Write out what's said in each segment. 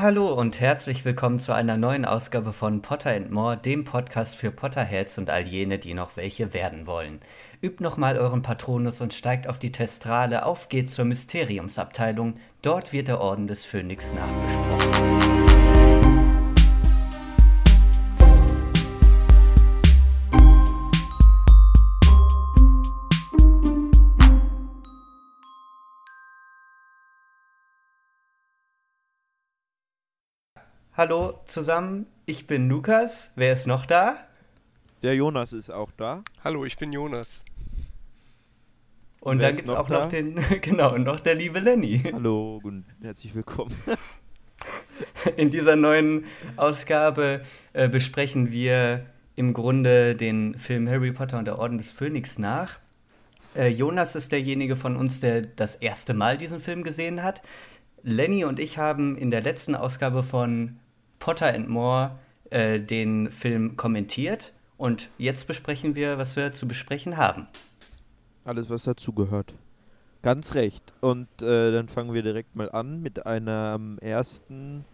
Hallo und herzlich willkommen zu einer neuen Ausgabe von Potter and More, dem Podcast für Potterheads und all jene, die noch welche werden wollen. Übt nochmal euren Patronus und steigt auf die Testrale. Auf geht's zur Mysteriumsabteilung. Dort wird der Orden des Phönix nachbesprochen. Hallo zusammen, ich bin Lukas. Wer ist noch da? Der Jonas ist auch da. Hallo, ich bin Jonas. Und dann gibt es auch da? noch den, genau, noch der liebe Lenny. Hallo und herzlich willkommen. In dieser neuen Ausgabe äh, besprechen wir im Grunde den Film Harry Potter und der Orden des Phönix nach. Äh, Jonas ist derjenige von uns, der das erste Mal diesen Film gesehen hat. Lenny und ich haben in der letzten Ausgabe von Potter and More äh, den Film kommentiert und jetzt besprechen wir, was wir zu besprechen haben. Alles, was dazugehört. Ganz recht. Und äh, dann fangen wir direkt mal an mit einem ersten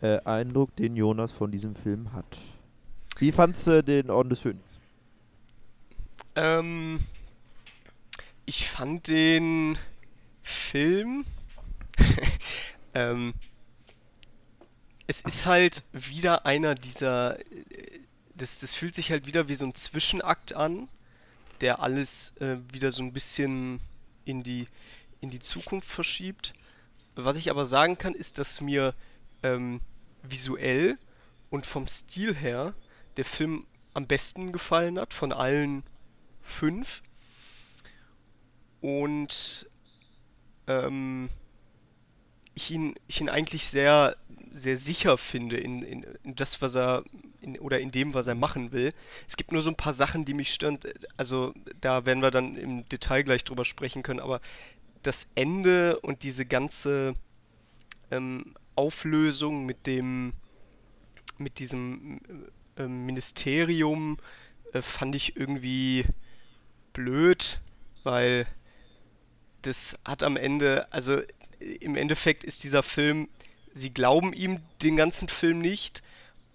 äh, Eindruck, den Jonas von diesem Film hat. Wie fandst du den Orden des Phönix? Ähm, ich fand den Film ähm, es ist halt wieder einer dieser. Das, das fühlt sich halt wieder wie so ein Zwischenakt an, der alles äh, wieder so ein bisschen in die, in die Zukunft verschiebt. Was ich aber sagen kann, ist, dass mir ähm, visuell und vom Stil her der Film am besten gefallen hat von allen fünf. Und ähm, ich ihn, ich ihn eigentlich sehr, sehr sicher finde in, in, in das, was er in, oder in dem, was er machen will. Es gibt nur so ein paar Sachen, die mich stören. Also da werden wir dann im Detail gleich drüber sprechen können, aber das Ende und diese ganze ähm, Auflösung mit dem mit diesem äh, Ministerium äh, fand ich irgendwie blöd, weil das hat am Ende, also im Endeffekt ist dieser Film, sie glauben ihm den ganzen Film nicht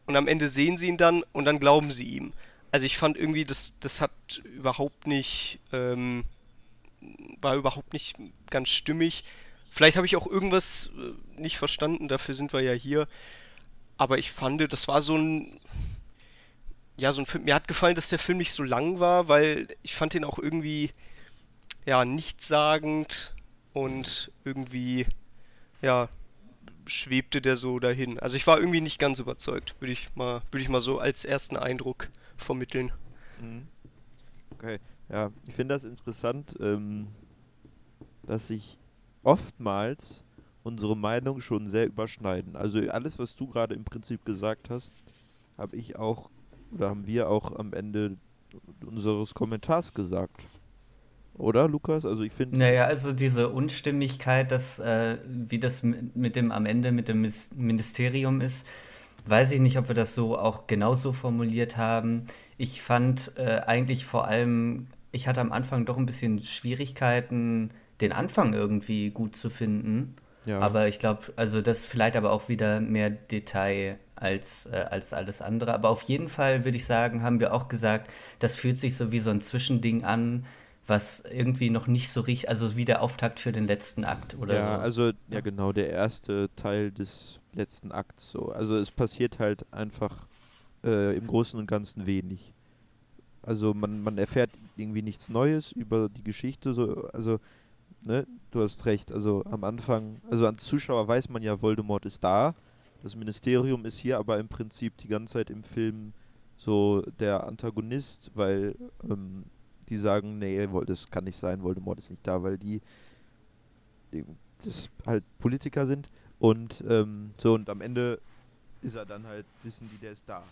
und am Ende sehen sie ihn dann und dann glauben sie ihm. Also ich fand irgendwie, das, das hat überhaupt nicht, ähm, war überhaupt nicht ganz stimmig. Vielleicht habe ich auch irgendwas äh, nicht verstanden, dafür sind wir ja hier. Aber ich fand, das war so ein, ja, so ein Film. Mir hat gefallen, dass der Film nicht so lang war, weil ich fand ihn auch irgendwie, ja, nichtssagend und irgendwie, ja, schwebte der so dahin. Also ich war irgendwie nicht ganz überzeugt, würde ich mal, würde ich mal so als ersten Eindruck vermitteln. Mhm. Okay, ja, ich finde das interessant, ähm, dass sich oftmals unsere Meinungen schon sehr überschneiden. Also alles, was du gerade im Prinzip gesagt hast, habe ich auch oder haben wir auch am Ende unseres Kommentars gesagt. Oder, Lukas? Also ich finde. Naja, also diese Unstimmigkeit, dass, äh, wie das mit dem am Ende mit dem Ministerium ist, weiß ich nicht, ob wir das so auch genauso formuliert haben. Ich fand äh, eigentlich vor allem, ich hatte am Anfang doch ein bisschen Schwierigkeiten, den Anfang irgendwie gut zu finden. Ja. Aber ich glaube, also das vielleicht aber auch wieder mehr Detail als, äh, als alles andere. Aber auf jeden Fall würde ich sagen, haben wir auch gesagt, das fühlt sich so wie so ein Zwischending an was irgendwie noch nicht so richtig, also wie der Auftakt für den letzten Akt oder ja, so. also ja genau, der erste Teil des letzten Akts so. Also es passiert halt einfach äh, im Großen und Ganzen wenig. Also man, man erfährt irgendwie nichts Neues über die Geschichte, so, also, ne, du hast recht, also am Anfang, also als Zuschauer weiß man ja, Voldemort ist da, das Ministerium ist hier aber im Prinzip die ganze Zeit im Film so der Antagonist, weil ähm, die sagen, nee, das kann nicht sein, Voldemort ist nicht da, weil die, die das halt Politiker sind und ähm, so und am Ende ist er dann halt, wissen die, der ist da.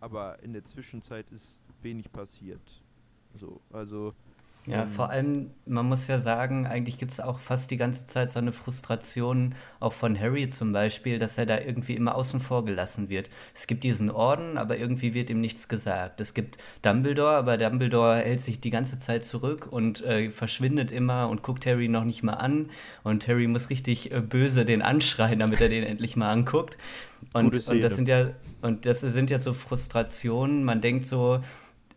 Aber in der Zwischenzeit ist wenig passiert. So, also Ja, Ähm, vor allem, man muss ja sagen, eigentlich gibt es auch fast die ganze Zeit so eine Frustration, auch von Harry zum Beispiel, dass er da irgendwie immer außen vor gelassen wird. Es gibt diesen Orden, aber irgendwie wird ihm nichts gesagt. Es gibt Dumbledore, aber Dumbledore hält sich die ganze Zeit zurück und äh, verschwindet immer und guckt Harry noch nicht mal an. Und Harry muss richtig äh, böse den anschreien, damit er den endlich mal anguckt. Und, und das sind ja, und das sind ja so Frustrationen. Man denkt so,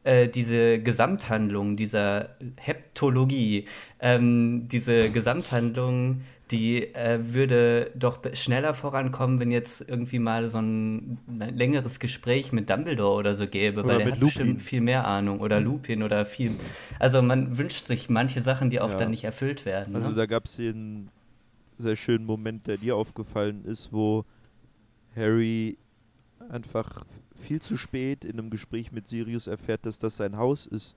äh, diese Gesamthandlung dieser Heptologie, ähm, diese Gesamthandlung, die äh, würde doch schneller vorankommen, wenn jetzt irgendwie mal so ein längeres Gespräch mit Dumbledore oder so gäbe, Oder weil er hat Lupin. bestimmt viel mehr Ahnung oder Lupin oder viel. Also man wünscht sich manche Sachen, die auch Ja. dann nicht erfüllt werden. Also ne? da gab es den sehr schönen Moment, der dir aufgefallen ist, wo Harry einfach viel zu spät in einem Gespräch mit Sirius erfährt, dass das sein Haus ist.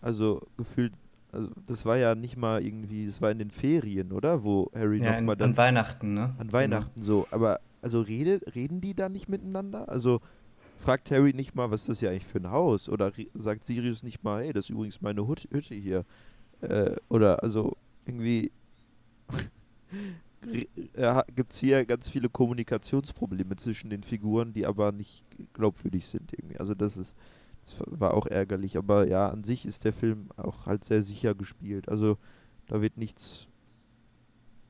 Also gefühlt, also das war ja nicht mal irgendwie, das war in den Ferien, oder? Wo Harry ja, noch in, mal dann an Weihnachten, ne? an Weihnachten so. Aber also rede, reden die da nicht miteinander? Also fragt Harry nicht mal, was ist das ja eigentlich für ein Haus? Oder sagt Sirius nicht mal, hey, das ist übrigens meine Hütte hier. Äh, oder also irgendwie gibt es hier ganz viele Kommunikationsprobleme zwischen den Figuren, die aber nicht glaubwürdig sind irgendwie. Also das ist, das war auch ärgerlich. Aber ja, an sich ist der Film auch halt sehr sicher gespielt. Also da wird nichts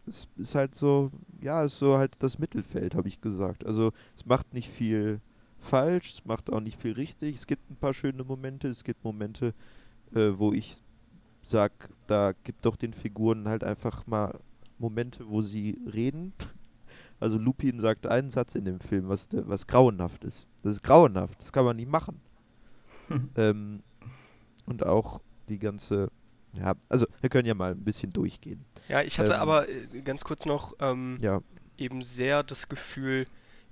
es ist halt so, ja, es ist so halt das Mittelfeld, habe ich gesagt. Also es macht nicht viel falsch, es macht auch nicht viel richtig. Es gibt ein paar schöne Momente, es gibt Momente, äh, wo ich sag, da gibt doch den Figuren halt einfach mal Momente, wo sie reden. Also Lupin sagt einen Satz in dem Film, was, der- was grauenhaft ist. Das ist grauenhaft, das kann man nicht machen. ähm, und auch die ganze, ja, also wir können ja mal ein bisschen durchgehen. Ja, ich hatte Ähm, aber äh, ganz kurz noch ähm, Ja, eben sehr das Gefühl,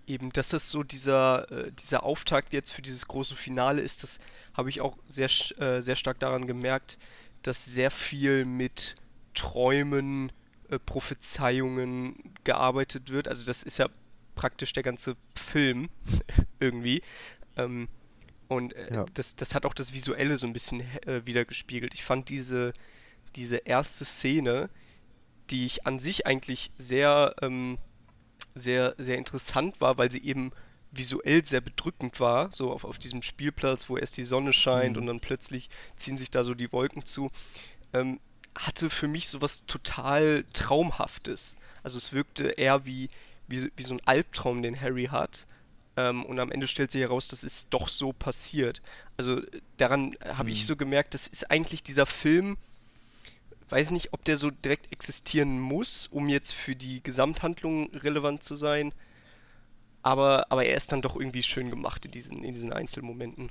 eben, dass das so dieser, äh, dieser Auftakt jetzt für dieses große Finale ist, das habe ich auch sehr, äh, sehr stark daran gemerkt, dass sehr viel mit Träumen, äh, Prophezeiungen gearbeitet wird. Also das ist ja praktisch der ganze Film irgendwie. Ähm, und äh, Ja. das, das hat auch das Visuelle so ein bisschen äh, wiedergespiegelt. Ich fand diese, diese erste Szene, die ich an sich eigentlich sehr, ähm, sehr, sehr interessant war, weil sie eben visuell sehr bedrückend war, so auf, auf diesem Spielplatz, wo erst die Sonne scheint Mhm. und dann plötzlich ziehen sich da so die Wolken zu, ähm, hatte für mich sowas total Traumhaftes. Also es wirkte eher wie, wie, wie so ein Albtraum, den Harry hat. Ähm, und am Ende stellt sich heraus, das ist doch so passiert. Also äh, daran habe ich Mhm. so gemerkt, das ist eigentlich dieser Film, weiß nicht, ob der so direkt existieren muss, um jetzt für die Gesamthandlung relevant zu sein. Aber, aber er ist dann doch irgendwie schön gemacht in diesen, in diesen Einzelmomenten.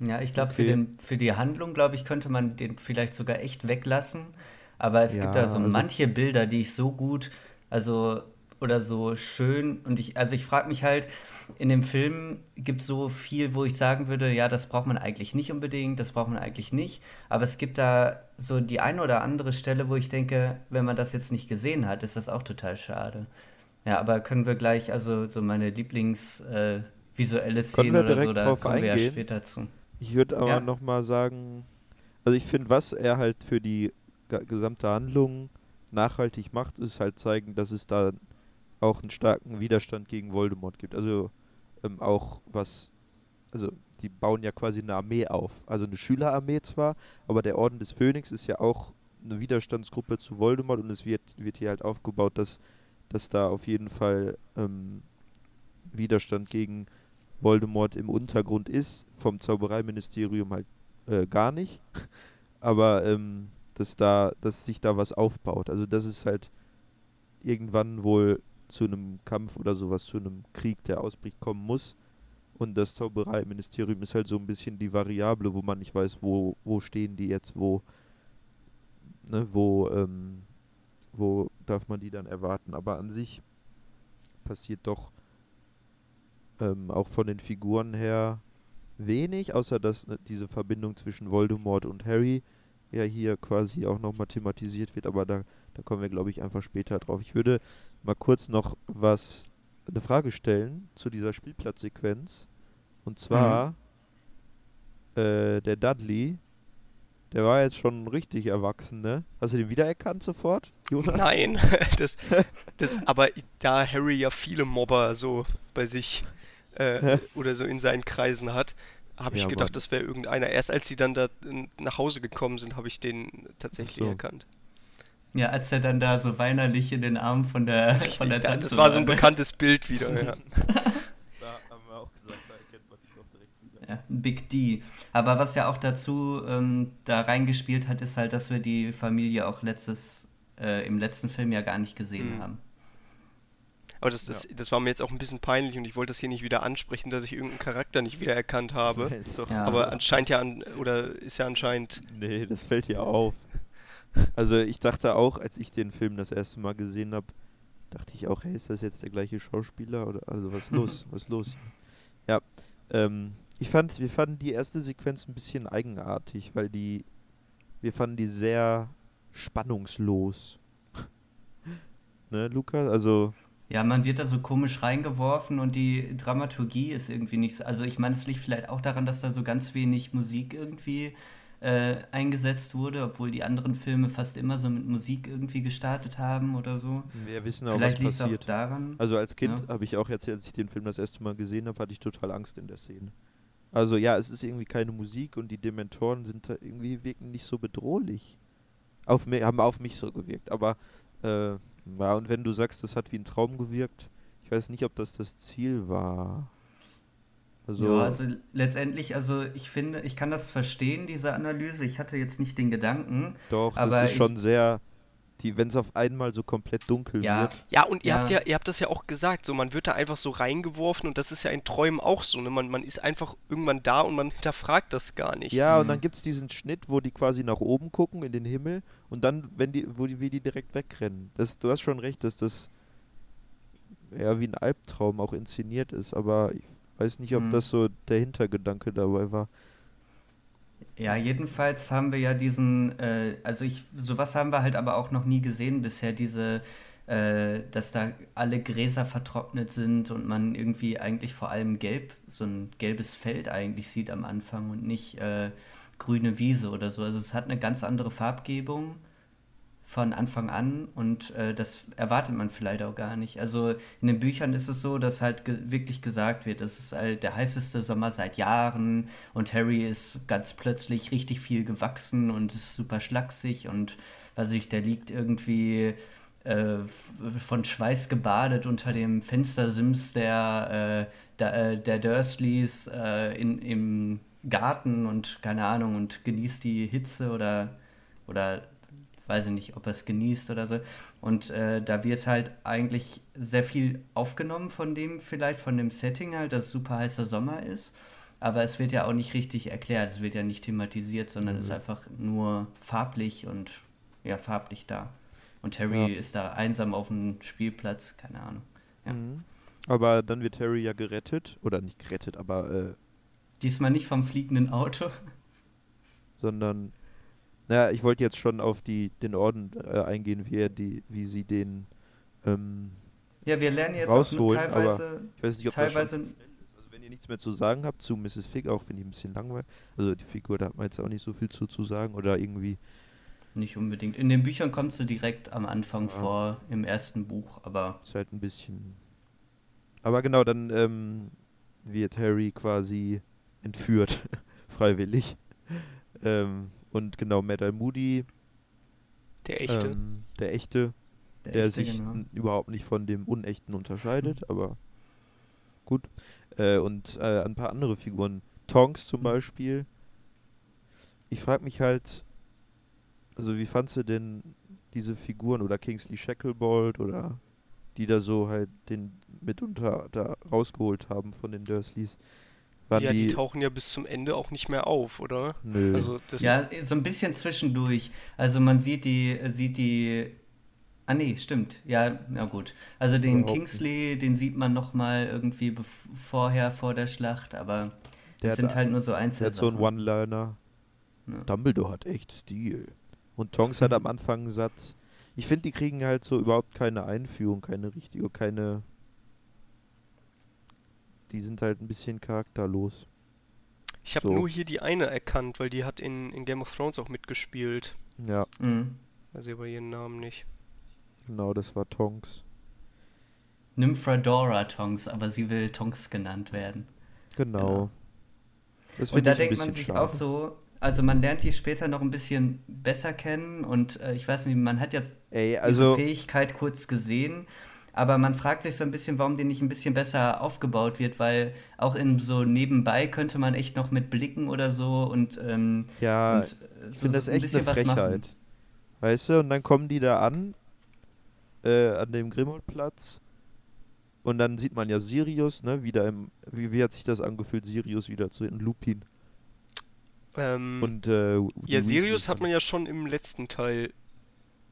Ja, ich glaube, für, Okay. den, für die Handlung, glaube ich, könnte man den vielleicht sogar echt weglassen. Aber es gibt Ja, da so also- manche Bilder, die ich so gut, also oder so schön und ich, also ich frage mich halt, in dem Film gibt es so viel, wo ich sagen würde, ja, das braucht man eigentlich nicht unbedingt, das braucht man eigentlich nicht. Aber es gibt da so die eine oder andere Stelle, wo ich denke, wenn man das jetzt nicht gesehen hat, ist das auch total schade. Ja, aber können wir gleich, also so meine Lieblings äh, visuelle Szene wir oder so, da kommen wir ja eingehen? später zu. Ich würde aber Ja. nochmal sagen, also ich finde, was er halt für die ge- gesamte Handlung nachhaltig macht, ist halt zeigen, dass es da auch einen starken Widerstand gegen Voldemort gibt. Also ähm, auch was, also die bauen ja quasi eine Armee auf. Also eine Schülerarmee zwar, aber der Orden des Phönix ist ja auch eine Widerstandsgruppe zu Voldemort und es wird, wird hier halt aufgebaut, dass, dass da auf jeden Fall ähm, Widerstand gegen Voldemort im Untergrund ist, vom Zaubereiministerium halt äh, gar nicht. Aber ähm, dass da, dass sich da was aufbaut. Also das ist halt irgendwann wohl zu einem Kampf oder sowas, zu einem Krieg, der ausbricht, kommen muss. Und das Zaubereiministerium ist halt so ein bisschen die Variable, wo man nicht weiß, wo, wo stehen die jetzt, wo, ne, wo, ähm, wo darf man die dann erwarten. Aber an sich passiert doch ähm, auch von den Figuren her wenig, außer dass ne, diese Verbindung zwischen Voldemort und Harry ja hier quasi auch nochmal thematisiert wird, aber da, da kommen wir, glaube ich, einfach später drauf. Ich würde mal kurz noch was, eine Frage stellen zu dieser Spielplatzsequenz. Und zwar, äh, der Dudley Der war jetzt schon richtig erwachsen, ne? Hast du den wiedererkannt sofort, Jonas? Nein, das, das, aber da Harry ja viele Mobber so bei sich äh, oder so in seinen Kreisen hat, habe ich ja, gedacht, das wäre irgendeiner. Erst als sie dann da nach Hause gekommen sind, habe ich den tatsächlich so. erkannt. Ja, als er dann da so weinerlich in den Armen von der, Richtig, von der Tante Das war so ein bekanntes Bild wieder, ja. Ja, Big D. Aber was ja auch dazu ähm, da reingespielt hat, ist halt, dass wir die Familie auch letztes, äh, im letzten Film ja gar nicht gesehen mhm. haben. Aber das, das, das war mir jetzt auch ein bisschen peinlich und ich wollte das hier nicht wieder ansprechen, dass ich irgendeinen Charakter nicht wiedererkannt habe. Ja, Aber also. anscheinend ja, an, oder ist ja anscheinend. Nee, das fällt hier auf. Also ich dachte auch, als ich den Film das erste Mal gesehen habe, dachte ich auch, hey, ist das jetzt der gleiche Schauspieler? Oder also was ist los? was ist los? Ja, ähm, ich fand, wir fanden die erste Sequenz ein bisschen eigenartig, weil die, wir fanden die sehr spannungslos. ne, Luca? Also. Ja, man wird da so komisch reingeworfen und die Dramaturgie ist irgendwie nicht so. Also ich meine, es liegt vielleicht auch daran, dass da so ganz wenig Musik irgendwie äh, eingesetzt wurde, obwohl die anderen Filme fast immer so mit Musik irgendwie gestartet haben oder so. Wir wissen auch, Vielleicht was passiert. Auch daran. Also als Kind ja. habe ich auch erzählt, als ich den Film das erste Mal gesehen habe, hatte ich total Angst in der Szene. Also ja, es ist irgendwie keine Musik und die Dementoren sind da irgendwie wirken nicht so bedrohlich. Auf haben auf mich so gewirkt. Aber äh, ja, und wenn du sagst, das hat wie ein Traum gewirkt, ich weiß nicht, ob das das Ziel war. Also, ja, also letztendlich, also ich finde, ich kann das verstehen, diese Analyse. Ich hatte jetzt nicht den Gedanken. Doch, das ist schon sehr die, wenn es auf einmal so komplett dunkel ja. wird. Ja, und ihr ja. habt ja, ihr habt das ja auch gesagt, so man wird da einfach so reingeworfen und das ist ja in Träumen auch so, ne? Man, man ist einfach irgendwann da und man hinterfragt das gar nicht. Ja, mhm. und dann gibt es diesen Schnitt, wo die quasi nach oben gucken in den Himmel und dann, wenn die, wo die, wie die direkt wegrennen. Das, du hast schon recht, dass das ja wie ein Albtraum auch inszeniert ist, aber ich weiß nicht, ob mhm. das so der Hintergedanke dabei war. Ja, jedenfalls haben wir ja diesen, äh, also ich, sowas haben wir halt aber auch noch nie gesehen bisher, diese, äh, dass da alle Gräser vertrocknet sind und man irgendwie eigentlich vor allem gelb, so ein gelbes Feld eigentlich sieht am Anfang und nicht äh, grüne Wiese oder so. Also es hat eine ganz andere Farbgebung von Anfang an und äh, das erwartet man vielleicht auch gar nicht. Also in den Büchern ist es so, dass halt ge wirklich gesagt wird, es ist halt der heißeste Sommer seit Jahren und Harry ist ganz plötzlich richtig viel gewachsen und ist super schlaksig und weiß ich, der liegt irgendwie äh, von Schweiß gebadet unter dem Fenstersims der, äh, der, äh, der Dursleys äh, in, im Garten und keine Ahnung und genießt die Hitze oder oder weiß ich nicht, ob er es genießt oder so. Und äh, da wird halt eigentlich sehr viel aufgenommen von dem, vielleicht von dem Setting halt, dass es super heißer Sommer ist. Aber es wird ja auch nicht richtig erklärt, es wird ja nicht thematisiert, sondern mhm. ist einfach nur farblich und ja, farblich da. Und Harry ja. ist da einsam auf dem Spielplatz, keine Ahnung. Ja. Mhm. Aber dann wird Harry ja gerettet, oder nicht gerettet, aber. Äh, Diesmal nicht vom fliegenden Auto. Sondern naja, ich wollte jetzt schon auf die, den Orden äh, eingehen, wie, er die, wie sie den ähm, ja, wir lernen jetzt rausholen, auch teilweise, ich weiß nicht, ob teilweise das schon ist. Also wenn ihr nichts mehr zu sagen habt zu Mrs. Fig, auch wenn die ein bisschen langweilig, also die Figur, da hat man jetzt auch nicht so viel zu, zu sagen oder irgendwie nicht unbedingt. In den Büchern kommst du direkt am Anfang ja. vor, im ersten Buch, aber. Ist halt ein bisschen. Aber genau, dann ähm, wird Harry quasi entführt, freiwillig. ähm, und genau, Metal Moody. Der echte. Ähm, der echte. Der, der echte, sich genau. überhaupt nicht von dem Unechten unterscheidet, mhm. aber gut. Äh, und äh, ein paar andere Figuren. Tonks zum mhm. Beispiel. Ich frage mich halt, also wie fandst du denn diese Figuren oder Kingsley Shacklebolt oder die da so halt den mitunter da rausgeholt haben von den Dursleys? Waren ja, die, die, tauchen ja bis zum Ende auch nicht mehr auf, oder? Nö. Also ja, so ein bisschen zwischendurch. Also man sieht die, sieht die. Ah nee, stimmt. Ja, na gut. Also den Überhaupt Kingsley, nicht. den sieht man noch mal irgendwie vorher vor der Schlacht, aber der das sind halt nur so Einzelne. Der hat so einen One-Liner. Ja. Dumbledore hat echt Stil. Und Tonks hat am Anfang einen Satz. Ich finde, die kriegen halt so überhaupt keine Einführung, keine richtige, keine die sind halt ein bisschen charakterlos. Ich habe So. nur hier die eine erkannt, weil die hat in, in Game of Thrones auch mitgespielt. Ja, Mhm. Weiß ich aber ihren Namen nicht. genau, das war Tonks. Nymphadora Tonks, aber sie will Tonks genannt werden. Genau. Genau. Das Und da ich ein denkt man sich schade. auch so, also man lernt die später noch ein bisschen besser kennen und äh, ich weiß nicht, man hat ja Ey, ihre also, Fähigkeit kurz gesehen, aber man fragt sich so ein bisschen, warum die nicht ein bisschen besser aufgebaut wird, weil auch in so nebenbei könnte man echt noch mit Blicken oder so und, ähm, ja, und äh, ich so, finde das so ein echt bisschen eine was machen. Frechheit. Weißt du, und dann kommen die da an, äh, an dem Grimmelplatz. Und dann sieht man ja Sirius, ne, wieder im, wie, wie hat sich das angefühlt, Sirius wieder zu in Lupin. Ähm, Und, äh, ja, Sirius hat man ja schon im letzten Teil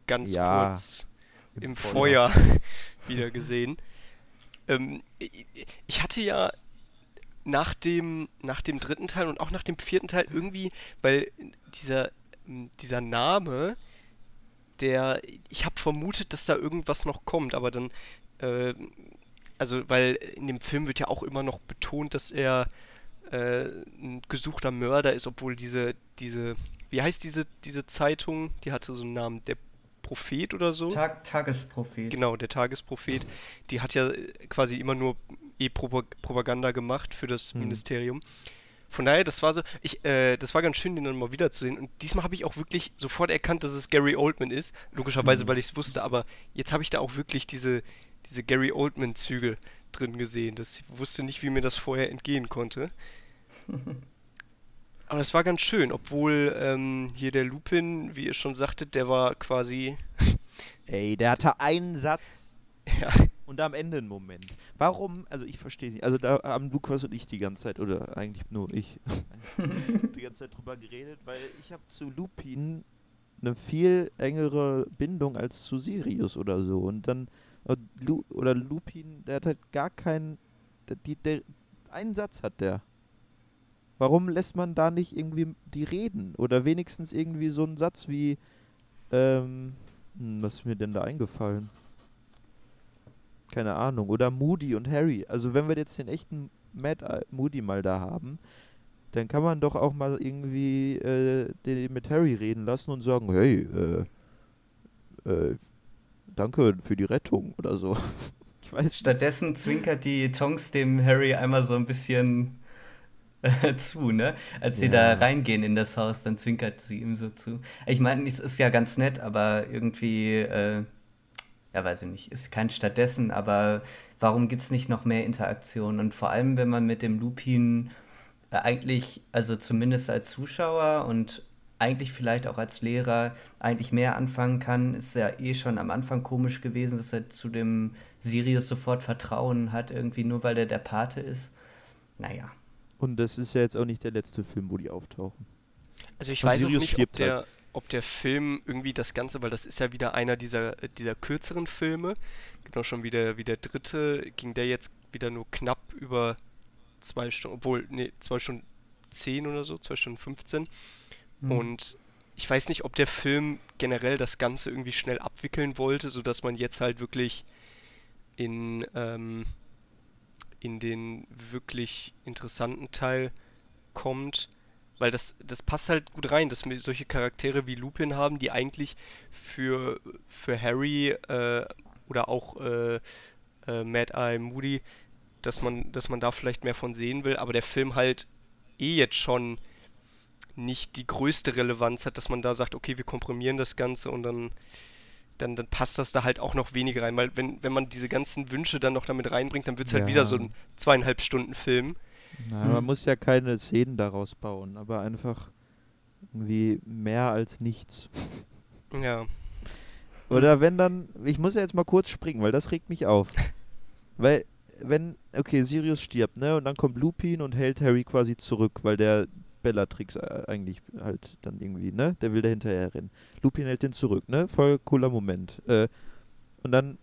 ganz Ja, kurz im Feuer. Wieder gesehen. Ähm, ich- ich hatte ja nach dem, nach dem dritten Teil und auch nach dem vierten Teil irgendwie, weil dieser, ähm, dieser Name, der, ich habe vermutet, dass da irgendwas noch kommt, aber dann, äh, also, weil in dem Film wird ja auch immer noch betont, dass er äh, ein gesuchter Mörder ist, obwohl diese, diese, wie heißt diese, diese Zeitung? Die hatte so einen Namen, der Prophet oder so? Tag, Tagesprophet. Genau, der Tagesprophet, die hat ja äh, quasi immer nur E-Propaganda gemacht für das Hm. Ministerium. Von daher, das war so, ich, äh, das war ganz schön, den dann mal wiederzusehen. Und diesmal habe ich auch wirklich sofort erkannt, dass es Gary Oldman ist. Logischerweise, Hm. weil ich es wusste, aber jetzt habe ich da auch wirklich diese, diese Gary Oldman-Züge drin gesehen. Das, ich wusste nicht, wie mir das vorher entgehen konnte. Aber das war ganz schön, obwohl ähm, hier der Lupin, wie ihr schon sagtet, der war quasi, Ey, der hatte einen Satz ja, und am Ende einen Moment. Warum, also ich verstehe nicht, also da haben Lukas und ich die ganze Zeit, oder eigentlich nur ich, die ganze Zeit drüber geredet, weil ich habe zu Lupin eine viel engere Bindung als zu Sirius oder so. Und dann, oder Lupin, der hat halt gar keinen, der, die, der, einen Satz hat der. Warum lässt man da nicht irgendwie die reden? Oder wenigstens irgendwie so einen Satz wie, ähm, hm, was ist mir denn da eingefallen? Keine Ahnung. Oder Moody und Harry. Also wenn wir jetzt den echten Mad Moody mal da haben, dann kann man doch auch mal irgendwie äh, den mit Harry reden lassen und sagen, hey, äh, äh, danke für die Rettung oder so. Ich weiß. Stattdessen zwinkert die Tonks dem Harry einmal so ein bisschen zu, ne? Als sie da Ja. reingehen in das Haus, dann zwinkert sie ihm so zu. Ich meine, es ist ja ganz nett, aber irgendwie, äh, ja, weiß ich nicht, ist kein stattdessen, aber warum gibt es nicht noch mehr Interaktion? Und vor allem, wenn man mit dem Lupin äh, eigentlich, also zumindest als Zuschauer und eigentlich vielleicht auch als Lehrer eigentlich mehr anfangen kann, ist ja eh schon am Anfang komisch gewesen, dass er zu dem Sirius sofort Vertrauen hat, irgendwie nur weil er der Pate ist. Naja. Und das ist ja jetzt auch nicht der letzte Film, wo die auftauchen. Also ich Und weiß auch Sirius nicht, ob der, ob der Film irgendwie das Ganze, weil das ist ja wieder einer dieser, äh, dieser kürzeren Filme, genau schon wie der, wie der dritte, ging der jetzt wieder nur knapp über zwei Stunden, obwohl, nee, zwei Stunden zehn oder so, zwei Stunden 15. Hm. Und ich weiß nicht, ob der Film generell das Ganze irgendwie schnell abwickeln wollte, sodass man jetzt halt wirklich in, ähm, in den wirklich interessanten Teil kommt. Weil das, das passt halt gut rein, dass wir solche Charaktere wie Lupin haben, die eigentlich für, für Harry äh, oder auch äh, äh, Mad Eye Moody, dass man, dass man da vielleicht mehr von sehen will, aber der Film halt eh jetzt schon nicht die größte Relevanz hat, dass man da sagt, okay, wir komprimieren das Ganze und dann, dann, dann passt das da halt auch noch weniger rein, weil wenn, wenn man diese ganzen Wünsche dann noch damit reinbringt, dann wird es halt Ja. wieder so ein zweieinhalb Stunden Film. Na, Hm. Man muss ja keine Szenen daraus bauen, aber einfach irgendwie mehr als nichts. Ja. Oder wenn dann, ich muss ja jetzt mal kurz springen, weil das regt mich auf. weil, wenn, okay, Sirius stirbt, ne, und dann kommt Lupin und hält Harry quasi zurück, weil der Bellatrix äh, eigentlich halt dann irgendwie, ne, der will da hinterher rennen. Lupin hält den zurück, ne, voll cooler Moment. Äh, und dann,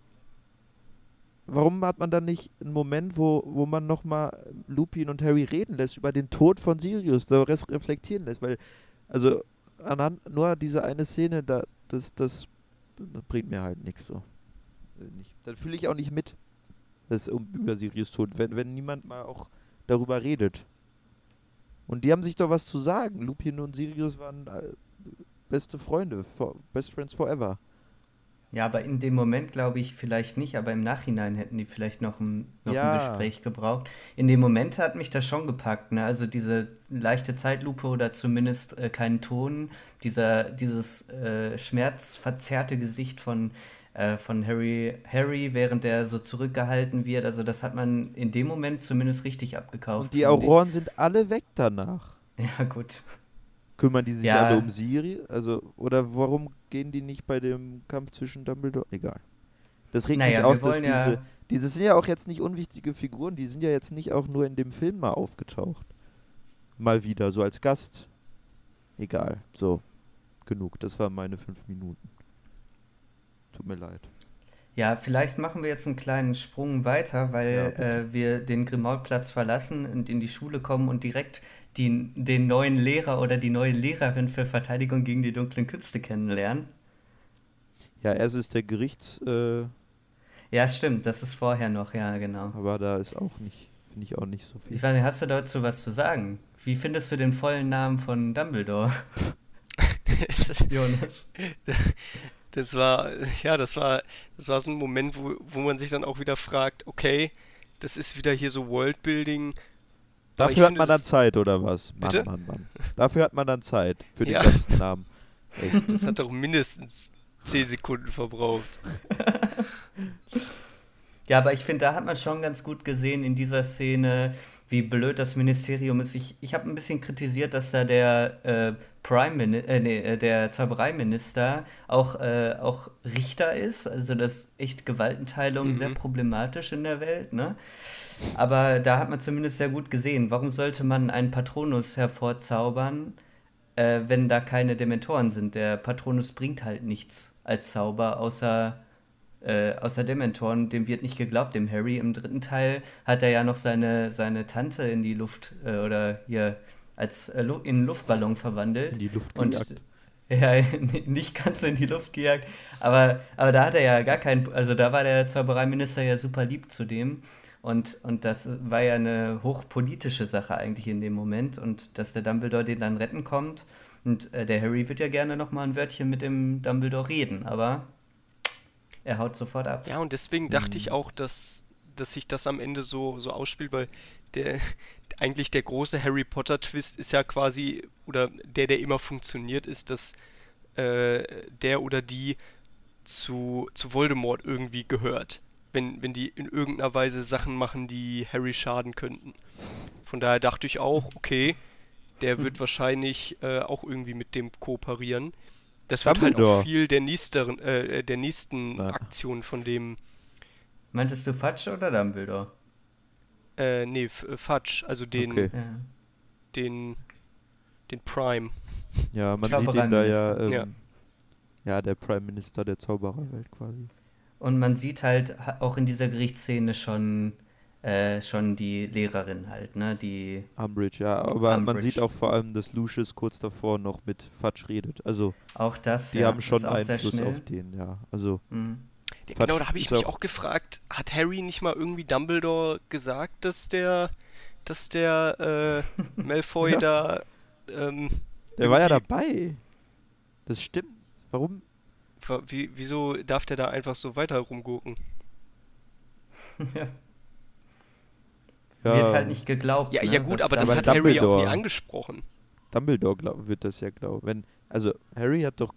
warum hat man dann nicht einen Moment, wo, wo man nochmal Lupin und Harry reden lässt über den Tod von Sirius, da reflektieren lässt, weil, also, anhand nur diese eine Szene, da, das, das das bringt mir halt nichts so. Äh, Nicht, dann fühle ich auch nicht mit, dass um, über Sirius Tod, wenn, wenn niemand mal auch darüber redet. Und die haben sich doch was zu sagen. Lupin und Sirius waren äh, beste Freunde, for, best friends forever. Ja, aber in dem Moment glaube ich vielleicht nicht, aber im Nachhinein hätten die vielleicht noch ein, noch Ja. ein Gespräch gebraucht. In dem Moment hat mich das schon gepackt, ne? Also diese leichte Zeitlupe oder zumindest äh, keinen Ton, dieser, dieses äh, schmerzverzerrte Gesicht von, äh, von Harry, Harry, während er so zurückgehalten wird, also das hat man in dem Moment zumindest richtig abgekauft. Und die ich. Auroren sind alle weg danach. Ja, gut. Kümmern die sich Ja. alle um Siri? Also, oder warum gehen die nicht bei dem Kampf zwischen Dumbledore? Egal. Das regt Naja, mich auf, dass wollen ja- diese. Diese sind ja auch jetzt nicht unwichtige Figuren, die sind ja jetzt nicht auch nur in dem Film mal aufgetaucht. Mal wieder, so als Gast. Egal. So. Genug. Das waren meine fünf Minuten. Tut mir leid. Ja, vielleicht machen wir jetzt einen kleinen Sprung weiter, Ja, weil bitte. äh, wir den Grimaud-Platz verlassen und in die Schule kommen und direkt die, den neuen Lehrer oder die neue Lehrerin für Verteidigung gegen die dunklen Künste kennenlernen. Ja, erst ist der Gerichts, äh, Ja, stimmt, das ist vorher noch, ja, genau. aber da ist auch nicht, finde ich auch nicht so viel. Ich weiß nicht, hast du dazu was zu sagen? Wie findest du den vollen Namen von Dumbledore, Jonas? Das war, ja, das war, das war so ein Moment, wo, wo man sich dann auch wieder fragt, okay, das ist wieder hier so Worldbuilding. Dafür hat man dann Zeit, oder was? Mann, Bitte? Mann, Mann. Dafür hat man dann Zeit für den Ja. ganzen Namen. Echt. Das hat doch mindestens 10 Sekunden verbraucht. Ja, aber ich finde, da hat man schon ganz gut gesehen in dieser Szene, wie blöd das Ministerium ist. Ich, ich habe ein bisschen kritisiert, dass da der äh, Prime äh, nee, äh, der Zaubereiminister auch, äh, auch Richter ist. Also das ist echt Gewaltenteilung Mhm. sehr problematisch in der Welt, ne? Aber da hat man zumindest sehr gut gesehen, warum sollte man einen Patronus hervorzaubern, äh, wenn da keine Dementoren sind? Der Patronus bringt halt nichts als Zauber, außer äh, außer Dementoren, dem wird nicht geglaubt, dem Harry. Im dritten Teil hat er ja noch seine, seine Tante in die Luft äh, oder hier als äh, in einen Luftballon verwandelt. In die Luft Und gejagt. ja, nicht ganz in die Luft gejagt, aber, aber da hat er ja gar keinen, also da war der Zaubereiminister ja super lieb zu dem. Und, und das war ja eine hochpolitische Sache eigentlich in dem Moment. Und dass der Dumbledore den dann retten kommt. Und äh, der Harry wird ja gerne nochmal ein Wörtchen mit dem Dumbledore reden, aber er haut sofort ab. Ja, und deswegen dachte ich auch, dass, dass sich das am Ende so, so ausspielt, weil der, eigentlich der große Harry Potter-Twist ist ja quasi, oder der, der immer funktioniert, ist, dass äh, der oder die zu, zu Voldemort irgendwie gehört. Wenn, wenn die in irgendeiner Weise Sachen machen, die Harry schaden könnten. Von daher dachte ich auch, okay, der wird wahrscheinlich äh, auch irgendwie mit dem kooperieren. Das wird halt Dumbledore. auch viel der nächsteren, äh, der nächsten Na. Aktion von dem, Meintest du Fatsch oder Dumbledore? äh, nee, F- äh, Fudge, also den, Okay. Ja. den, den Prime. Ja, man sieht ihn da ja, ähm, ja. Ja. der Prime Minister der Zaubererwelt quasi. Und man sieht halt ha- auch in dieser Gerichtsszene schon, äh, schon die Lehrerin halt, ne? Die. Umbridge, ja, aber man Umbridge. sieht auch vor allem, dass Lucius kurz davor noch mit Fudge redet. Also, Auch das, die ja, haben schon Einfluss auf den, ja. Also, Mhm. Ja, genau, da habe ich mich auch- auch gefragt, hat Harry nicht mal irgendwie Dumbledore gesagt, dass der, dass der äh, Malfoy Ja. da ähm, der war ja dabei. Das stimmt. Warum? wa- Wie, wieso darf der da einfach so weiter rumgurken? ja. Ja, Wird halt nicht geglaubt. Ja, ne? ja gut, was aber das aber hat Harry auch nie Dumbledore- angesprochen. Dumbledore glaub, wird das ja glauben. Wenn, also, Harry hat doch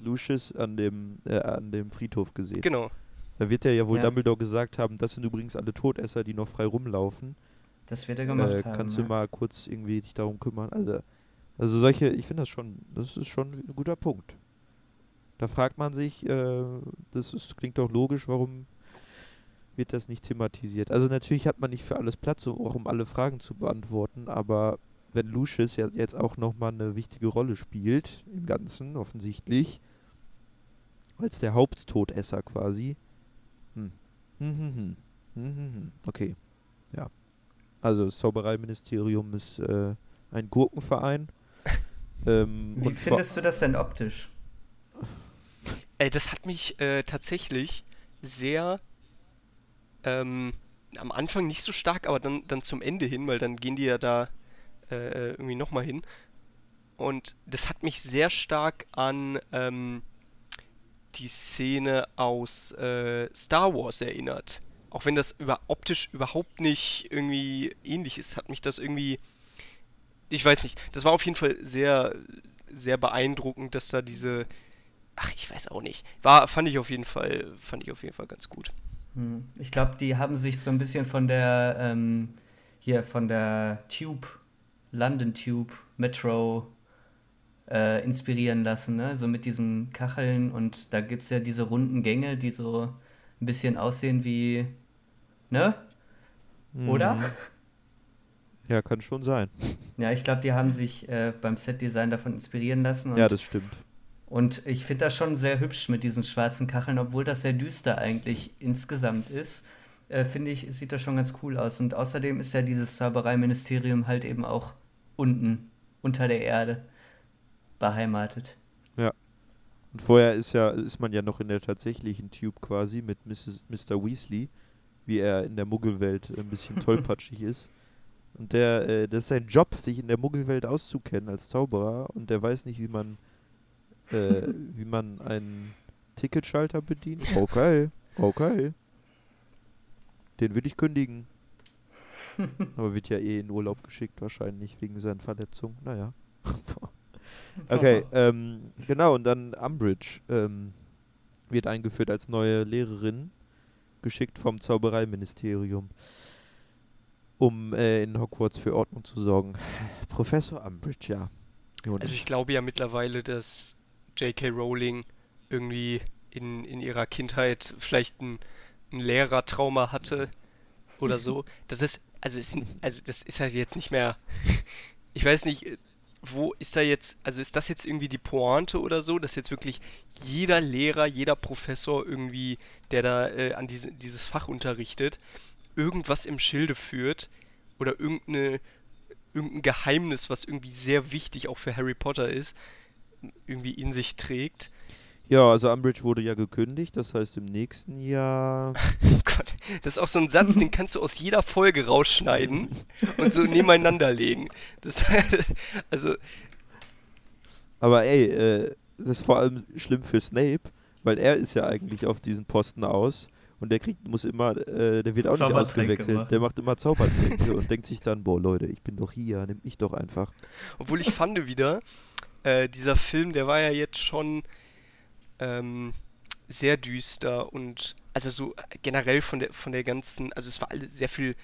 Lucius an dem, äh, an dem Friedhof gesehen. Genau. Da wird er ja wohl Ja. Dumbledore gesagt haben, das sind übrigens alle Todesser, die noch frei rumlaufen. Das wird er gemacht Äh, haben. kannst ja. du mal kurz irgendwie dich darum kümmern? Also, also solche, ich finde das schon, das ist schon ein guter Punkt. Da fragt man sich, äh, das ist, klingt doch logisch, warum wird das nicht thematisiert? Also natürlich hat man nicht für alles Platz, um, auch um alle Fragen zu beantworten, aber wenn Lucius ja jetzt auch nochmal eine wichtige Rolle spielt, im Ganzen offensichtlich, als der Haupttodesser quasi, hm. Hm, hm, hm. Hm, hm, hm. Okay, ja. Also das Zaubereiministerium ist äh, ein Gurkenverein. ähm, Wie findest du das denn optisch? Ey, das hat mich äh, tatsächlich sehr ähm, am Anfang nicht so stark, aber dann, dann zum Ende hin, weil dann gehen die ja da äh, irgendwie nochmal hin. Und das hat mich sehr stark an ähm, die Szene aus äh, Star Wars erinnert. Auch wenn das über, optisch überhaupt nicht irgendwie ähnlich ist, hat mich das irgendwie. Ich weiß nicht. Das war auf jeden Fall sehr, sehr beeindruckend, dass da diese. Ach, ich weiß auch nicht. War, fand ich auf jeden Fall, fand ich auf jeden Fall ganz gut. Hm. Ich glaube, die haben sich so ein bisschen von der ähm, hier von der Tube, London Tube, Metro äh, inspirieren lassen, ne? So mit diesen Kacheln und da gibt es ja diese runden Gänge, die so ein bisschen aussehen wie, ne? Oder? Mhm. Ja, kann schon sein. Ja, ich glaube, die haben sich äh, beim Setdesign davon inspirieren lassen. Und, Ja, das stimmt. Und ich finde das schon sehr hübsch mit diesen schwarzen Kacheln, obwohl das sehr düster eigentlich insgesamt ist. Äh, finde ich, sieht das schon ganz cool aus. Und außerdem ist ja dieses Zaubereiministerium halt eben auch unten, unter der Erde beheimatet. Und vorher ist ja, ist man ja noch in der tatsächlichen Tube quasi mit Mrs., Mr. Weasley, wie er in der Muggelwelt ein bisschen tollpatschig ist. Und der, äh, das ist sein Job, sich in der Muggelwelt auszukennen als Zauberer und der weiß nicht, wie man, äh, wie man einen Ticketschalter bedient. Okay, okay. Den würde ich kündigen. Aber wird ja eh in Urlaub geschickt wahrscheinlich wegen seiner Verletzung. Naja. okay, ähm, genau, und dann Umbridge ähm, wird eingeführt als neue Lehrerin, geschickt vom Zaubereiministerium, um äh, in Hogwarts für Ordnung zu sorgen. Professor Umbridge, ja. Jonas. Also ich glaube ja mittlerweile, dass J.K. Rowling irgendwie in, in ihrer Kindheit vielleicht ein, ein Lehrertrauma hatte oder so. Das ist, also ist, also das ist halt jetzt nicht mehr. Ich weiß nicht, wo ist da jetzt, also ist das jetzt irgendwie die Pointe oder so, dass jetzt wirklich jeder Lehrer, jeder Professor irgendwie, der da äh, an diese, dieses Fach unterrichtet, irgendwas im Schilde führt oder irgendeine, irgendein Geheimnis, was irgendwie sehr wichtig auch für Harry Potter ist, irgendwie in sich trägt. ja, also Umbridge wurde ja gekündigt, das heißt im nächsten Jahr. Oh Gott, das ist auch so ein Satz, den kannst du aus jeder Folge rausschneiden und so nebeneinander legen. Das, also, Aber ey, äh, das ist vor allem schlimm für Snape, weil er ist ja eigentlich auf diesen Posten aus und der kriegt, muss immer, äh, der wird auch nicht ausgewechselt. machen. Der macht immer Zaubertränke und denkt sich dann, boah Leute, ich bin doch hier, nimmt mich doch einfach. obwohl ich fand wieder, äh, dieser Film, der war ja jetzt schon ähm, sehr düster und also so generell von der von der ganzen, also es war alles sehr viel,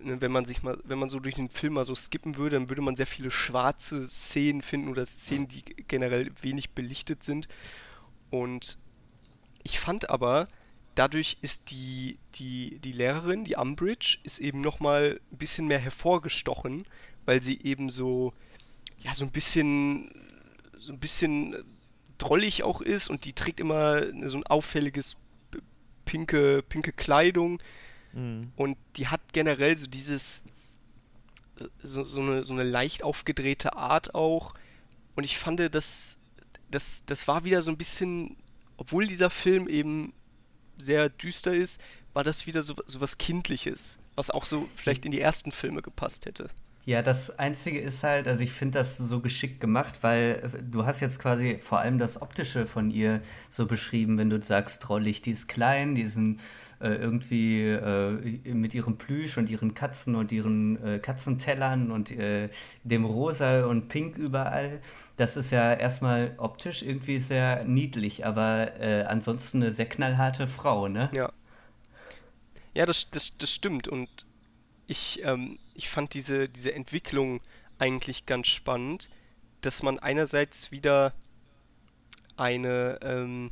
ne, wenn man sich mal, wenn man so durch den Film mal so skippen würde, dann würde man sehr viele schwarze Szenen finden oder Szenen, die generell wenig belichtet sind. Und ich fand aber, dadurch ist die, die, die Lehrerin, die Umbridge, ist eben nochmal ein bisschen mehr hervorgestochen, weil sie eben so, ja, so ein bisschen, so ein bisschen drollig auch ist und die trägt immer so ein auffälliges pinke, pinke Kleidung und die hat generell so dieses, so, so, eine, so eine leicht aufgedrehte Art auch. Und ich fand, das, das, das war wieder so ein bisschen, obwohl dieser Film eben sehr düster ist, war das wieder so, so was Kindliches, was auch so vielleicht in die ersten Filme gepasst hätte. Ja, das Einzige ist halt, also ich finde das so geschickt gemacht, weil äh, du hast jetzt quasi vor allem das Optische von ihr so beschrieben, wenn du sagst, drollig, die ist klein, die sind äh, irgendwie äh, mit ihrem Plüsch und ihren Katzen und ihren äh, Katzentellern und äh, dem Rosa und Pink überall. Das ist ja erstmal optisch irgendwie sehr niedlich, aber äh, ansonsten eine sehr knallharte Frau, ne? Ja. Ja, das, das, das stimmt. Und ich, ähm, ich fand diese, diese Entwicklung eigentlich ganz spannend, dass man einerseits wieder eine, ähm,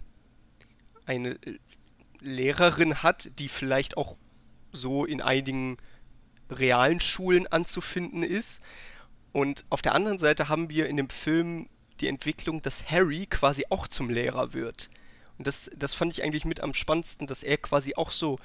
eine äh, Lehrerin hat, die vielleicht auch so in einigen realen Schulen anzufinden ist. Und auf der anderen Seite haben wir in dem Film die Entwicklung, dass Harry quasi auch zum Lehrer wird. Und das, das fand ich eigentlich mit am spannendsten, dass er quasi auch so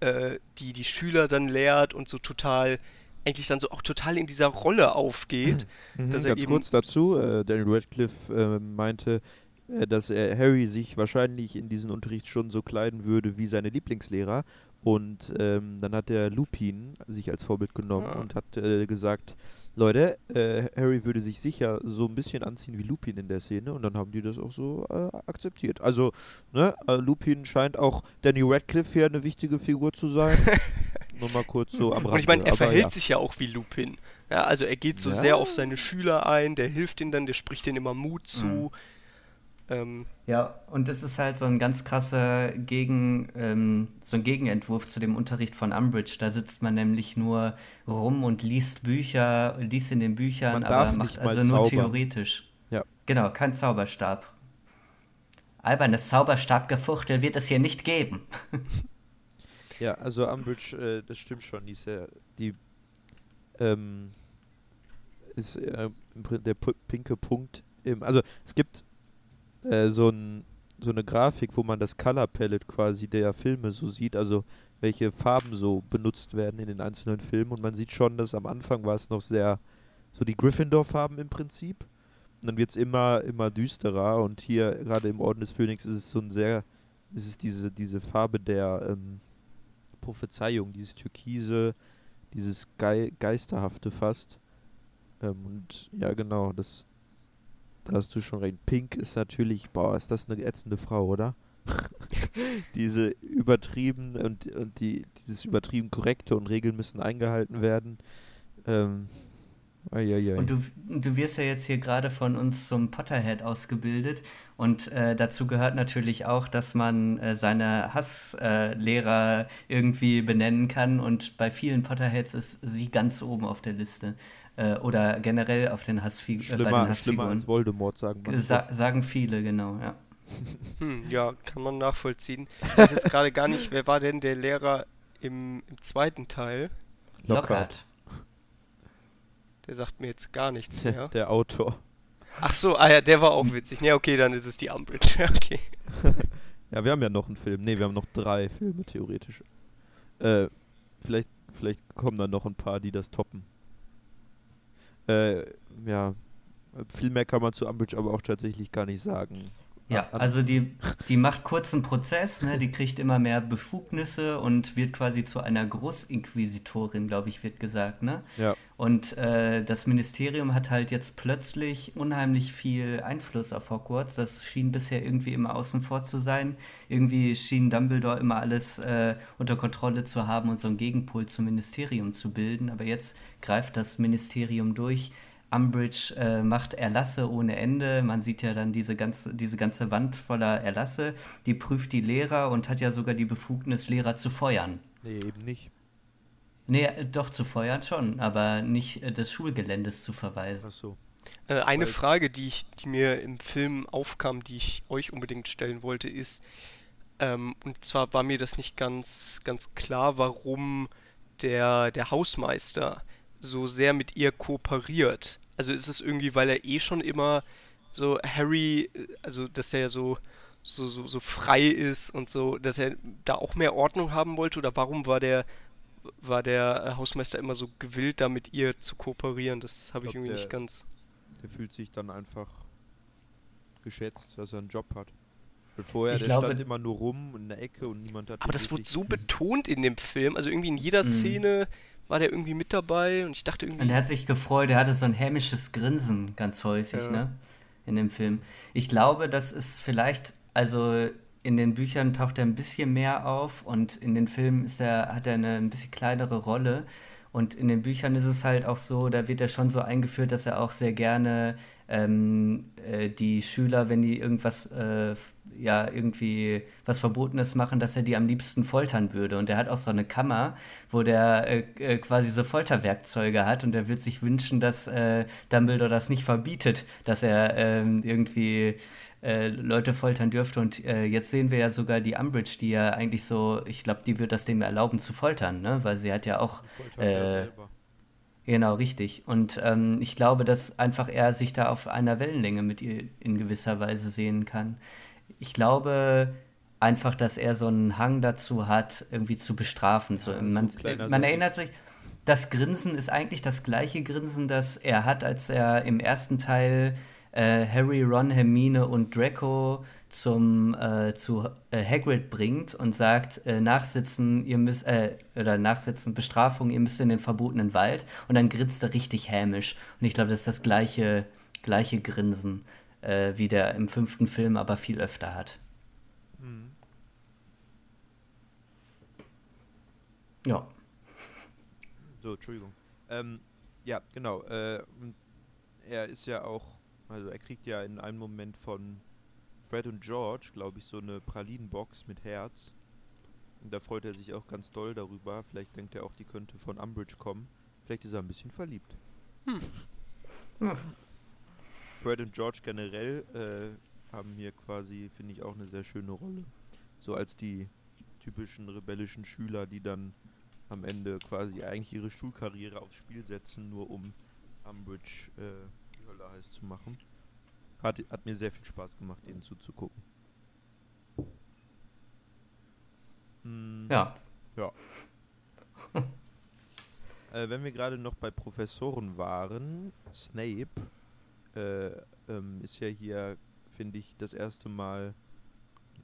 äh, die, die Schüler dann lehrt und so total, eigentlich dann so auch total in dieser Rolle aufgeht. Mhm, dass er Ganz eben, kurz dazu, äh, Daniel Radcliffe äh, meinte, äh, dass er Harry sich wahrscheinlich in diesen Unterricht schon so kleiden würde wie seine Lieblingslehrer Und ähm, dann hat der Lupin sich als Vorbild genommen Ah. und hat äh, gesagt, Leute, äh, Harry würde sich sicher so ein bisschen anziehen wie Lupin in der Szene und dann haben die das auch so äh, akzeptiert. Also, ne, äh, Lupin scheint auch Danny Radcliffe hier eine wichtige Figur zu sein. Nur mal kurz so am Rande. Und ich meine, er verhält ja. sich ja auch wie Lupin. Ja, also er geht so Ja. sehr auf seine Schüler ein, der hilft ihnen dann, der spricht denen immer Mut zu. Mhm. Ähm, Ja, und es ist halt so ein ganz krasser Gegen, ähm, so ein Gegenentwurf zu dem Unterricht von Umbridge. Da sitzt man nämlich nur rum und liest Bücher, liest in den Büchern, aber macht also nur zaubern. theoretisch. Ja. Genau, kein Zauberstab. Albernes Zauberstabgefuchtel wird es hier nicht geben. Ja, also Umbridge, äh, das stimmt schon, die ist ja, die ähm, ist äh, der pinke Punkt im, also es gibt äh, so, ein, so eine Grafik, wo man das Color Palette quasi der Filme so sieht, also welche Farben so benutzt werden in den einzelnen Filmen. Und man sieht schon, dass am Anfang war es noch sehr so die Gryffindor-Farben im Prinzip. Und dann wird es immer, immer düsterer. Und hier gerade im Orden des Phönix ist es so ein sehr, ist es diese, diese Farbe der ähm, Prophezeiung, dieses Türkise, dieses Gei Geisterhafte fast. Ähm, und ja, genau, das, da hast du schon recht. Pink ist natürlich, boah, ist das eine ätzende Frau, oder? Diese übertrieben und, und die, dieses übertrieben korrekte und Regeln müssen eingehalten werden. Ähm. Und du, du wirst ja jetzt hier gerade von uns zum Potterhead ausgebildet. Und äh, dazu gehört natürlich auch, dass man äh, seine Hasslehrer irgendwie benennen kann. Und bei vielen Potterheads ist sie ganz oben auf der Liste. Äh, oder generell auf den äh, den schlimmer, schlimmer Hassfiguren. als Voldemort, sagen wir. Sa sagen viele, genau, ja. hm, ja, kann man nachvollziehen. Ich weiß jetzt gerade gar nicht, wer war denn der Lehrer im, im zweiten Teil? Lockhart. Der sagt mir jetzt gar nichts Der, mehr. der Autor. Ach so, ah ja, der war auch witzig. Ne, okay, dann ist es die Umbridge. Ja, okay. Ja, wir haben ja noch einen Film. Ne, wir haben noch drei Filme theoretisch. Äh, vielleicht, vielleicht kommen dann noch ein paar, die das toppen. Äh, ja, viel mehr kann man zu Umbridge aber auch tatsächlich gar nicht sagen. Ja, also die, die macht kurzen Prozess, ne? die kriegt immer mehr Befugnisse und wird quasi zu einer Großinquisitorin, glaube ich, wird gesagt. Ne? Ja, Und äh, das Ministerium hat halt jetzt plötzlich unheimlich viel Einfluss auf Hogwarts. Das schien bisher irgendwie immer außen vor zu sein. Irgendwie schien Dumbledore immer alles äh, unter Kontrolle zu haben und so einen Gegenpol zum Ministerium zu bilden. Aber jetzt greift das Ministerium durch. Umbridge äh, macht Erlasse ohne Ende. Man sieht ja dann diese ganze, diese ganze Wand voller Erlasse. Die prüft die Lehrer und hat ja sogar die Befugnis, Lehrer zu feuern. nee, eben nicht. Nee, äh, doch zu feuern schon, aber nicht äh, des Schulgeländes zu verweisen. Achso. Äh, eine Weil- Frage, die, ich, die mir im Film aufkam, die ich euch unbedingt stellen wollte, ist, ähm, und zwar war mir das nicht ganz, ganz klar, warum der, der Hausmeister so sehr mit ihr kooperiert. Also ist es irgendwie, weil er eh schon immer so Harry, äh, also dass er so, so, so, so frei ist und so, dass er da auch mehr Ordnung haben wollte? Oder warum war der, war der äh, Hausmeister immer so gewillt, da mit ihr zu kooperieren? Das habe ich glaub, irgendwie der- nicht ganz. Der fühlt sich dann einfach geschätzt, dass er einen Job hat. Weil vorher, Ich der glaube- stand immer nur rum in der Ecke und niemand hat Aber das wurde so betont in dem Film. Also irgendwie in jeder Mhm. Szene war der irgendwie mit dabei und ich dachte irgendwie. Und er hat sich gefreut, er hatte so ein hämisches Grinsen ganz häufig, Ja. ne? In dem Film. Ich glaube, das ist vielleicht, also in den Büchern taucht er ein bisschen mehr auf und in den Filmen ist er, hat er eine ein bisschen kleinere Rolle. Und in den Büchern ist es halt auch so, da wird er schon so eingeführt, dass er auch sehr gerne ähm, äh, die Schüler, wenn die irgendwas, äh, ja, irgendwie was Verbotenes machen, dass er die am liebsten foltern würde. Und er hat auch so eine Kammer, wo der äh, äh, quasi so Folterwerkzeuge hat und er wird sich wünschen, dass äh, Dumbledore das nicht verbietet, dass er ähm, irgendwie äh, Leute foltern dürfte. Und jetzt sehen wir ja sogar die Umbridge, die ja eigentlich so, ich glaube, die wird das dem erlauben zu foltern, ne? Weil sie hat ja auch Foltert er äh, selber. Genau, richtig. Und ähm, ich glaube, dass einfach er sich da auf einer Wellenlänge mit ihr in gewisser Weise sehen kann. Ich glaube einfach, dass er so einen Hang dazu hat, irgendwie zu bestrafen. So, Ja, man so ein kleiner man erinnert sich, das Grinsen ist eigentlich das gleiche Grinsen, das er hat, als er im ersten Teil äh, Harry, Ron, Hermine und Draco zum äh, zu äh, Hagrid bringt und sagt, äh, nachsitzen, ihr müsst, äh, oder nachsitzen, Bestrafung, ihr müsst in den verbotenen Wald und dann grinst er richtig hämisch. Und ich glaube, das ist das gleiche, gleiche Grinsen, äh, wie der im fünften Film aber viel öfter hat. Mhm. Ja. So, Entschuldigung. Ähm, ja, genau. Er ist ja auch, also er kriegt ja in einem Moment von Fred und George, glaube ich, so eine Pralinenbox mit Herz. Und da freut er sich auch ganz doll darüber. Vielleicht denkt er auch, die könnte von Umbridge kommen. Vielleicht ist er ein bisschen verliebt. Hm. Hm. Fred und George generell äh, haben hier quasi, finde ich, auch eine sehr schöne Rolle. So als die typischen rebellischen Schüler, die dann am Ende quasi eigentlich ihre Schulkarriere aufs Spiel setzen, nur um Umbridge äh, die Hölle heiß zu machen. Hat, hat mir sehr viel Spaß gemacht, ihnen zuzugucken. Hm, ja. Ja. äh, wenn wir gerade noch bei Professoren waren, Snape äh, ähm, ist ja hier, finde ich, das erste Mal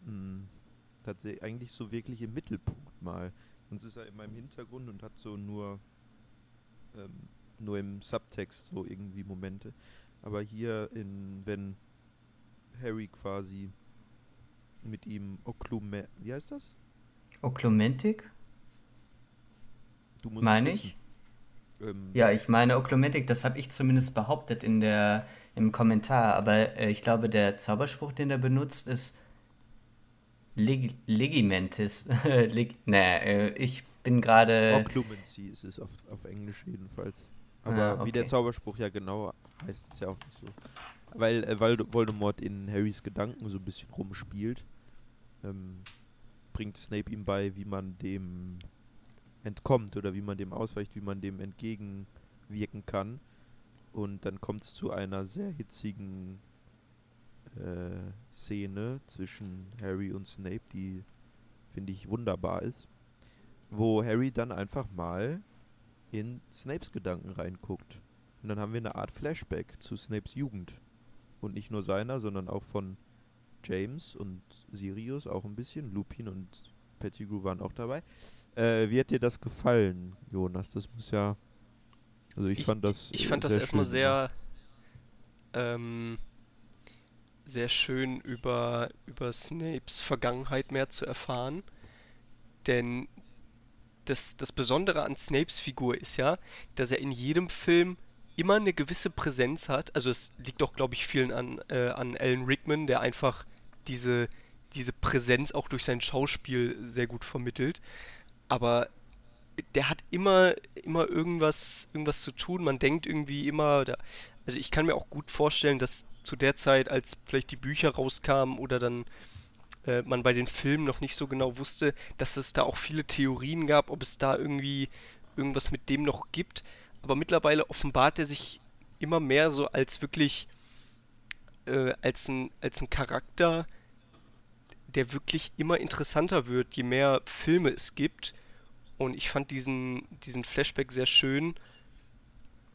hm, tatsächlich eigentlich so wirklich im Mittelpunkt mal. Sonst ist er immer im Hintergrund und hat so nur ähm, nur im Subtext so irgendwie Momente. Aber hier in, wenn Harry quasi mit ihm Oklume, wie heißt das? Oklumentik? Du musst meine ich? Ähm, ja, ich meine Oklumentik, das habe ich zumindest behauptet in der, im Kommentar, aber äh, ich glaube, der Zauberspruch, den er benutzt, ist Leg Legimentis. Leg nee, äh, ich bin gerade. Occlumency ist es auf, auf Englisch jedenfalls. Aber ah, okay. wie der Zauberspruch ja genau heißt, ist ja auch nicht so. Weil, äh, Voldemort in Harrys Gedanken so ein bisschen rumspielt, ähm, bringt Snape ihm bei, wie man dem entkommt oder wie man dem ausweicht, wie man dem entgegenwirken kann. Und dann kommt es zu einer sehr hitzigen äh, Szene zwischen Harry und Snape, die finde ich wunderbar ist, wo Harry dann einfach mal in Snapes Gedanken reinguckt. Und dann haben wir eine Art Flashback zu Snapes Jugend. Und nicht nur seiner, sondern auch von James und Sirius auch ein bisschen. Lupin und Pettigrew waren auch dabei. Äh, wie hat dir das gefallen, Jonas? Das muss ja. Also ich, ich fand das. Ich, fand das erstmal sehr. Ähm, sehr schön über, über Snapes Vergangenheit mehr zu erfahren. Denn das, das Besondere an Snapes Figur ist ja, dass er in jedem Film immer eine gewisse Präsenz hat. Also es liegt auch, glaube ich, vielen an, äh, an Alan Rickman, der einfach diese, diese Präsenz auch durch sein Schauspiel sehr gut vermittelt. Aber der hat immer, immer irgendwas, irgendwas zu tun. Man denkt irgendwie immer, da, also ich kann mir auch gut vorstellen, dass zu der Zeit, als vielleicht die Bücher rauskamen oder dann äh, man bei den Filmen noch nicht so genau wusste, dass es da auch viele Theorien gab, ob es da irgendwie irgendwas mit dem noch gibt. Aber mittlerweile offenbart er sich immer mehr so als wirklich äh, als, ein, als ein Charakter, der wirklich immer interessanter wird, je mehr Filme es gibt. Und ich fand diesen, diesen Flashback sehr schön,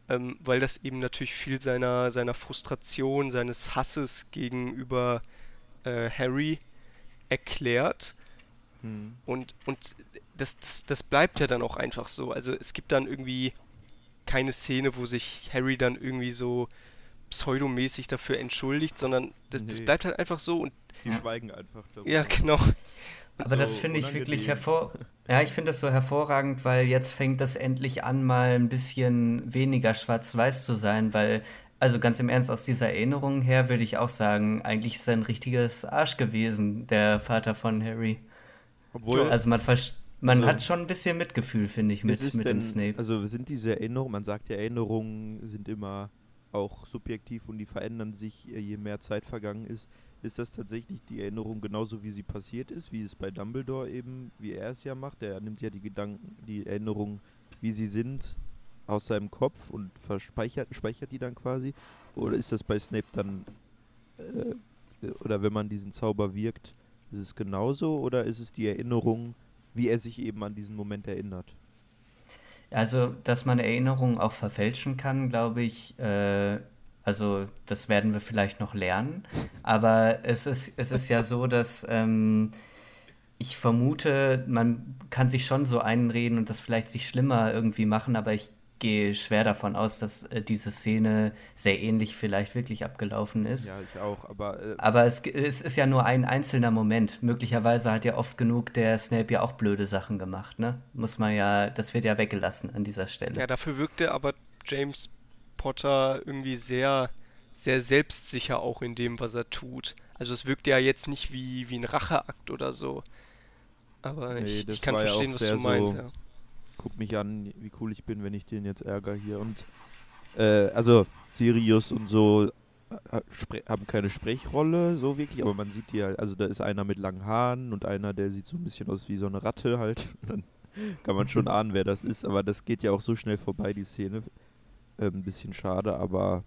ähm, weil das eben natürlich viel seiner, seiner Frustration, seines Hasses gegenüber äh, Harry erklärt. Hm. Und, und das, das, das bleibt ja dann auch einfach so. Also es gibt dann irgendwie keine Szene, wo sich Harry dann irgendwie so pseudomäßig dafür entschuldigt, sondern das, nee. das bleibt halt einfach so und die ja. schweigen einfach darüber. Ja, genau. Aber so das finde ich wirklich hervor. Ja, ich finde das so hervorragend, weil jetzt fängt das endlich an, mal ein bisschen weniger schwarz-weiß zu sein, weil also ganz im Ernst, aus dieser Erinnerung her würde ich auch sagen, eigentlich ist er ein richtiges Arsch gewesen, der Vater von Harry. Obwohl. Also man, man also, hat schon ein bisschen Mitgefühl, finde ich, mit, mit denn, dem Snape. Also sind diese Erinnerungen, man sagt ja, Erinnerungen sind immer auch subjektiv und die verändern sich, äh, je mehr Zeit vergangen ist. Ist das tatsächlich die Erinnerung genauso, wie sie passiert ist, wie es bei Dumbledore eben, wie er es ja macht? Er nimmt ja die Gedanken, die Erinnerungen, wie sie sind, aus seinem Kopf und verspeichert speichert die dann quasi? Oder ist das bei Snape dann, äh, oder wenn man diesen Zauber wirkt, ist es genauso oder ist es die Erinnerung, wie er sich eben an diesen Moment erinnert? Also, dass man Erinnerungen auch verfälschen kann, glaube ich, äh, Also das werden wir vielleicht noch lernen. Aber es ist, es ist ja so, dass ähm, ich vermute, man kann sich schon so einreden und das vielleicht sich schlimmer irgendwie machen, aber ich gehe schwer davon aus, dass äh, diese Szene sehr ähnlich vielleicht wirklich abgelaufen ist. Ja, ich auch, aber. Äh, aber es, es, ist ja nur ein einzelner Moment. Möglicherweise hat ja oft genug der Snape ja auch blöde Sachen gemacht, ne? Muss man ja, das wird ja weggelassen an dieser Stelle. Ja, dafür wirkte aber James Potter irgendwie sehr, sehr selbstsicher auch in dem, was er tut. Also es wirkt ja jetzt nicht wie, wie ein Racheakt oder so. Aber nee, ich, ich, kann verstehen, ja was du meinst. So, ja. Guck mich an, wie cool ich bin, wenn ich den jetzt ärgere hier. Und äh, also Sirius und so äh, haben keine Sprechrolle, so wirklich, aber man sieht die halt, also da ist einer mit langen Haaren und einer, der sieht so ein bisschen aus wie so eine Ratte halt. Dann kann man schon ahnen, wer das ist, aber das geht ja auch so schnell vorbei, die Szene. Äh, ein bisschen schade, aber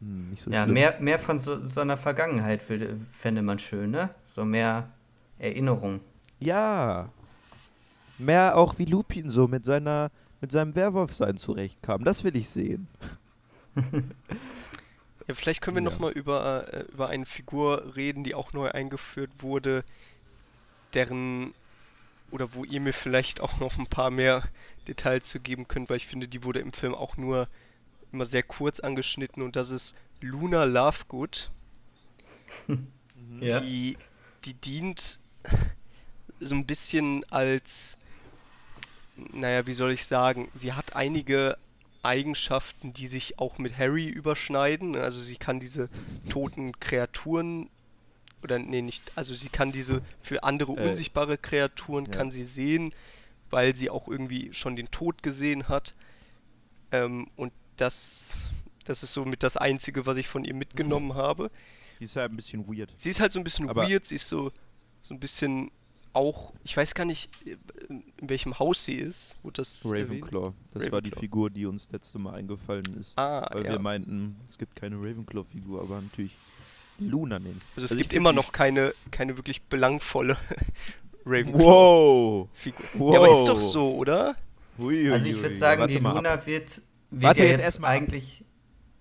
hm, nicht so ja, schlimm. mehr, mehr von so, so einer Vergangenheit fände man schön, ne? So mehr Erinnerung. Ja. Mehr auch wie Lupin so mit seiner mit seinem Werwolfsein zurechtkam. Das will ich sehen. ja, vielleicht können wir ja. nochmal über, äh, über eine Figur reden, die auch neu eingeführt wurde, deren oder wo ihr mir vielleicht auch noch ein paar mehr Details zu geben könnt, weil ich finde, die wurde im Film auch nur immer sehr kurz angeschnitten und das ist Luna Lovegood. ja. Die, die dient so ein bisschen als, naja, wie soll ich sagen, sie hat einige Eigenschaften, die sich auch mit Harry überschneiden. Also sie kann diese toten Kreaturen oder nee, nicht, also sie kann diese für andere äh, unsichtbare Kreaturen ja. kann sie sehen, weil sie auch irgendwie schon den Tod gesehen hat. Ähm, und das, das ist so mit das Einzige, was ich von ihr mitgenommen habe. Die ist halt ein bisschen weird. Sie ist halt so ein bisschen Aber weird, sie ist so, so ein bisschen auch, ich weiß gar nicht, in welchem Haus sie ist. Wo das Ravenclaw. Das Ravenclaw. war die Figur, die uns letzte Mal eingefallen ist. Ah, weil ja. wir meinten, es gibt keine Ravenclaw-Figur, aber natürlich Luna nehmen. Also es also gibt immer noch keine, keine wirklich belangvolle Ravenclaw. Figur. Wow. Ja, aber ist doch so, oder? Hui, also ich würde sagen, die Luna wird, wird ja jetzt, jetzt eigentlich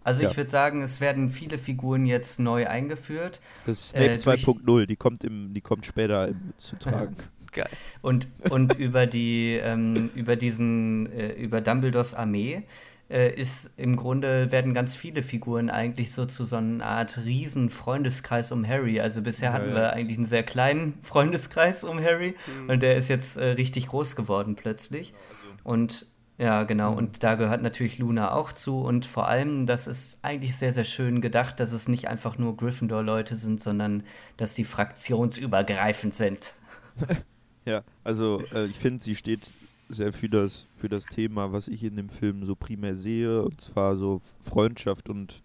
also ja. ich würde sagen, es werden viele Figuren jetzt neu eingeführt. Das ist Snape äh, 2.0, die kommt im, die kommt später im, zu tragen. Geil. Und, und über die, ähm, über diesen, äh, über Dumbledores Armee äh, ist im Grunde werden ganz viele Figuren eigentlich so zu so einer Art riesen Freundeskreis um Harry. Also bisher ja, hatten ja. wir eigentlich einen sehr kleinen Freundeskreis um Harry mhm. und der ist jetzt äh, richtig groß geworden plötzlich. Also. Und ja, genau. Mhm. Und da gehört natürlich Luna auch zu. Und vor allem, das ist eigentlich sehr, sehr schön gedacht, dass es nicht einfach nur Gryffindor-Leute sind, sondern dass die fraktionsübergreifend sind. ja, also äh, ich finde, sie steht sehr für das, für das Thema, was ich in dem Film so primär sehe. Und zwar so Freundschaft und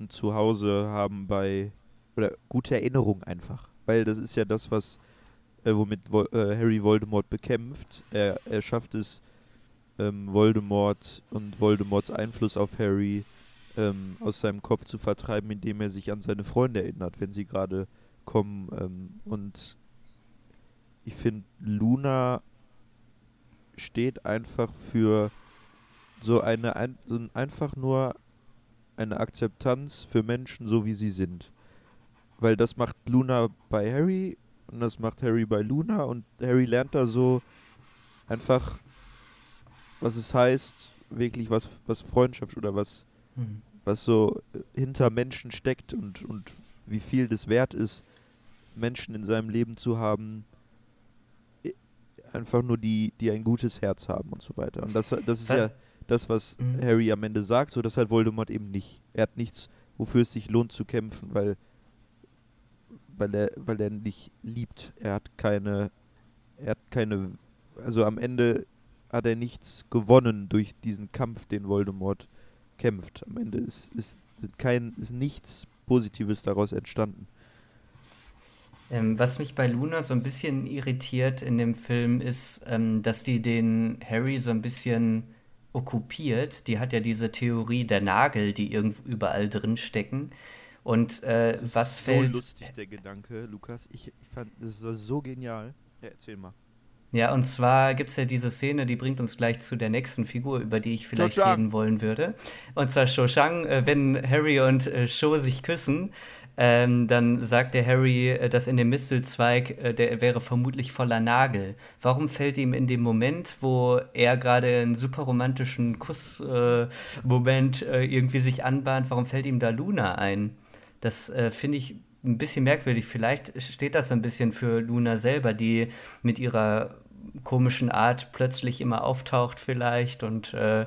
ein Zuhause haben bei, oder gute Erinnerung einfach. Weil das ist ja das, was, äh, womit Vol äh, Harry Voldemort bekämpft. Er, er schafft es, ähm, Voldemort und Voldemorts Einfluss auf Harry ähm, aus seinem Kopf zu vertreiben, indem er sich an seine Freunde erinnert, wenn sie gerade kommen. Ähm, und ich finde, Luna steht einfach für so eine ein, so einfach nur eine Akzeptanz für Menschen so wie sie sind. Weil das macht Luna bei Harry und das macht Harry bei Luna und Harry lernt da so einfach was es heißt, wirklich was, was Freundschaft oder was, mhm. was so hinter Menschen steckt und, und wie viel das wert ist, Menschen in seinem Leben zu haben, einfach nur die, die ein gutes Herz haben und so weiter. Und das, das ist ja das, was mhm. Harry am Ende sagt, so das hat Voldemort eben nicht. Er hat nichts, wofür es sich lohnt zu kämpfen, weil, weil er, weil er nicht liebt. Er hat keine, er hat keine, also am Ende hat er nichts gewonnen durch diesen Kampf, den Voldemort kämpft. Am Ende ist, ist, kein, ist nichts Positives daraus entstanden. Ähm, was mich bei Luna so ein bisschen irritiert in dem Film ist, ähm, dass die den Harry so ein bisschen okkupiert. Die hat ja diese Theorie der Nagel, die irgendwo überall drin stecken. Und äh, das ist was so fällt. lustig, der Gedanke, Lukas. Ich, ich fand, das war so genial. Ja, erzähl mal. Ja, und zwar gibt es ja diese Szene, die bringt uns gleich zu der nächsten Figur, über die ich vielleicht Cho-Chang. reden wollen würde. Und zwar Cho-Chang, äh, wenn Harry und äh, Cho sich küssen, ähm, dann sagt der Harry, äh, dass in dem Mistelzweig, äh, der wäre vermutlich voller Nagel. Warum fällt ihm in dem Moment, wo er gerade einen super romantischen Kussmoment äh, irgendwie sich anbahnt, warum fällt ihm da Luna ein? Das äh, finde ich ein bisschen merkwürdig. Vielleicht steht das ein bisschen für Luna selber, die mit ihrer komischen Art plötzlich immer auftaucht vielleicht und äh,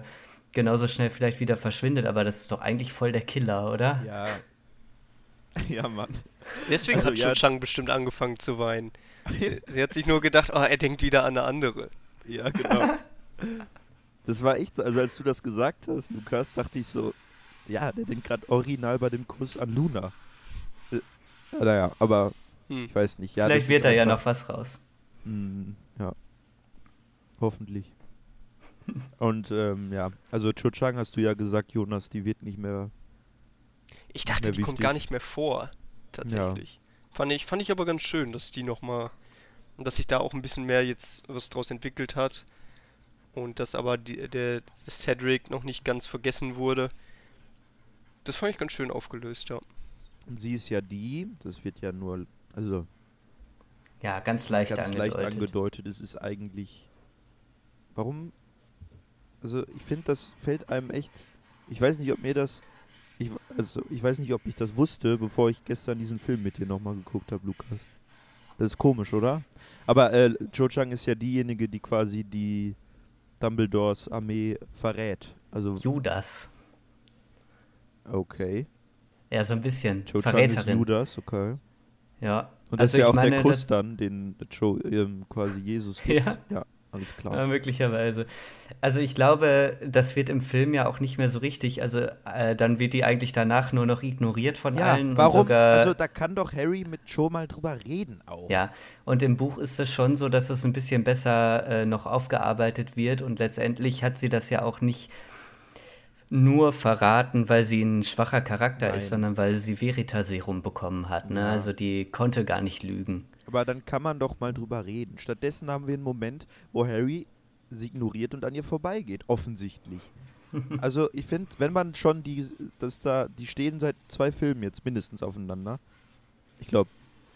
genauso schnell vielleicht wieder verschwindet. Aber das ist doch eigentlich voll der Killer, oder? Ja. Ja, Mann. Deswegen Also, hat ja. Chang bestimmt angefangen zu weinen. Sie hat sich nur gedacht, oh, er denkt wieder an eine andere. Ja, genau. Das war echt so, also als du das gesagt hast, Lukas, dachte ich so, ja, der denkt gerade original bei dem Kuss an Luna. Ja, naja, aber Hm. ich weiß nicht. Ja, vielleicht wird da ja einfach- noch was raus. Mm, ja. Hoffentlich. Und ähm, ja, also Cho Chang hast du ja gesagt, Jonas, die wird nicht mehr. Ich dachte, Sehr die kommt wichtig. gar nicht mehr vor, tatsächlich. Fand, ich, fand ich aber ganz schön, dass die nochmal, dass sich da auch ein bisschen mehr jetzt was draus entwickelt hat. Und dass aber die, der Cedric noch nicht ganz vergessen wurde. Das fand ich ganz schön aufgelöst, ja. Und sie ist ja die, das wird ja nur, also Ja, ganz leicht ganz angedeutet. leicht angedeutet, es ist eigentlich. Warum? Also ich finde, das fällt einem echt. Ich weiß nicht, ob mir das. Ich, also ich weiß nicht, ob ich das wusste, bevor ich gestern diesen Film mit dir nochmal geguckt habe, Lukas. Das ist komisch, oder? Aber äh, Cho Chang ist ja diejenige, die quasi die Dumbledores Armee verrät. Also Judas. okay. Ja, so ein bisschen. Cho Chang ist Verräterin. Judas, okay. Ja. Und das Also ist ja auch der meine, Kuss das- dann, den Joe ähm, quasi Jesus gibt. Ja. ja alles klar. Ja, möglicherweise. Also ich glaube, das wird im Film ja auch nicht mehr so richtig. Also äh, dann wird die eigentlich danach nur noch ignoriert von Ja, allen. warum? Und sogar, also da kann doch Harry mit Joe mal drüber reden auch. ja, und im Buch ist es schon so, dass es ein bisschen besser äh, noch aufgearbeitet wird und letztendlich hat sie das ja auch nicht nur verraten, weil sie ein schwacher Charakter Nein. ist, sondern weil sie Veritaserum bekommen hat. Ne? Ja. Also die konnte gar nicht lügen. Aber dann kann man doch mal drüber reden. Stattdessen haben wir einen Moment, wo Harry sie ignoriert und an ihr vorbeigeht, offensichtlich. also ich finde, wenn man schon die, das da, die stehen seit zwei Filmen jetzt mindestens aufeinander. Ich glaube,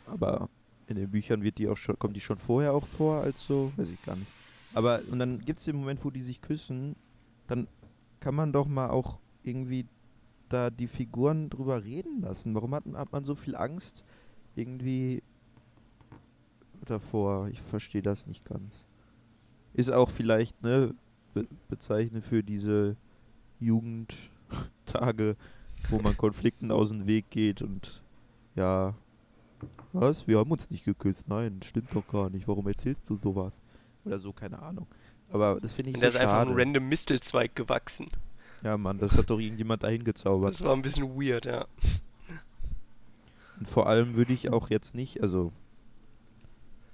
aber in den Büchern wird die auch schon, kommt die schon vorher auch vor als so, weiß ich gar nicht. Aber und dann gibt es den Moment, wo die sich küssen, dann kann man doch mal auch irgendwie da die Figuren drüber reden lassen. Warum hat, hat man so viel Angst irgendwie davor? Ich verstehe das nicht ganz. Ist auch vielleicht, ne, be bezeichnet für diese Jugendtage, wo man Konflikten aus dem Weg geht und ja, was? Wir haben uns nicht geküsst. Nein, stimmt doch gar nicht. Warum erzählst du sowas? Oder so, keine Ahnung. Aber das finde ich Und so der ist einfach ein random Mistelzweig gewachsen. Ja, Mann, das hat doch irgendjemand dahin gezaubert. Das war ein bisschen weird, ja. Und vor allem würde ich auch jetzt nicht, also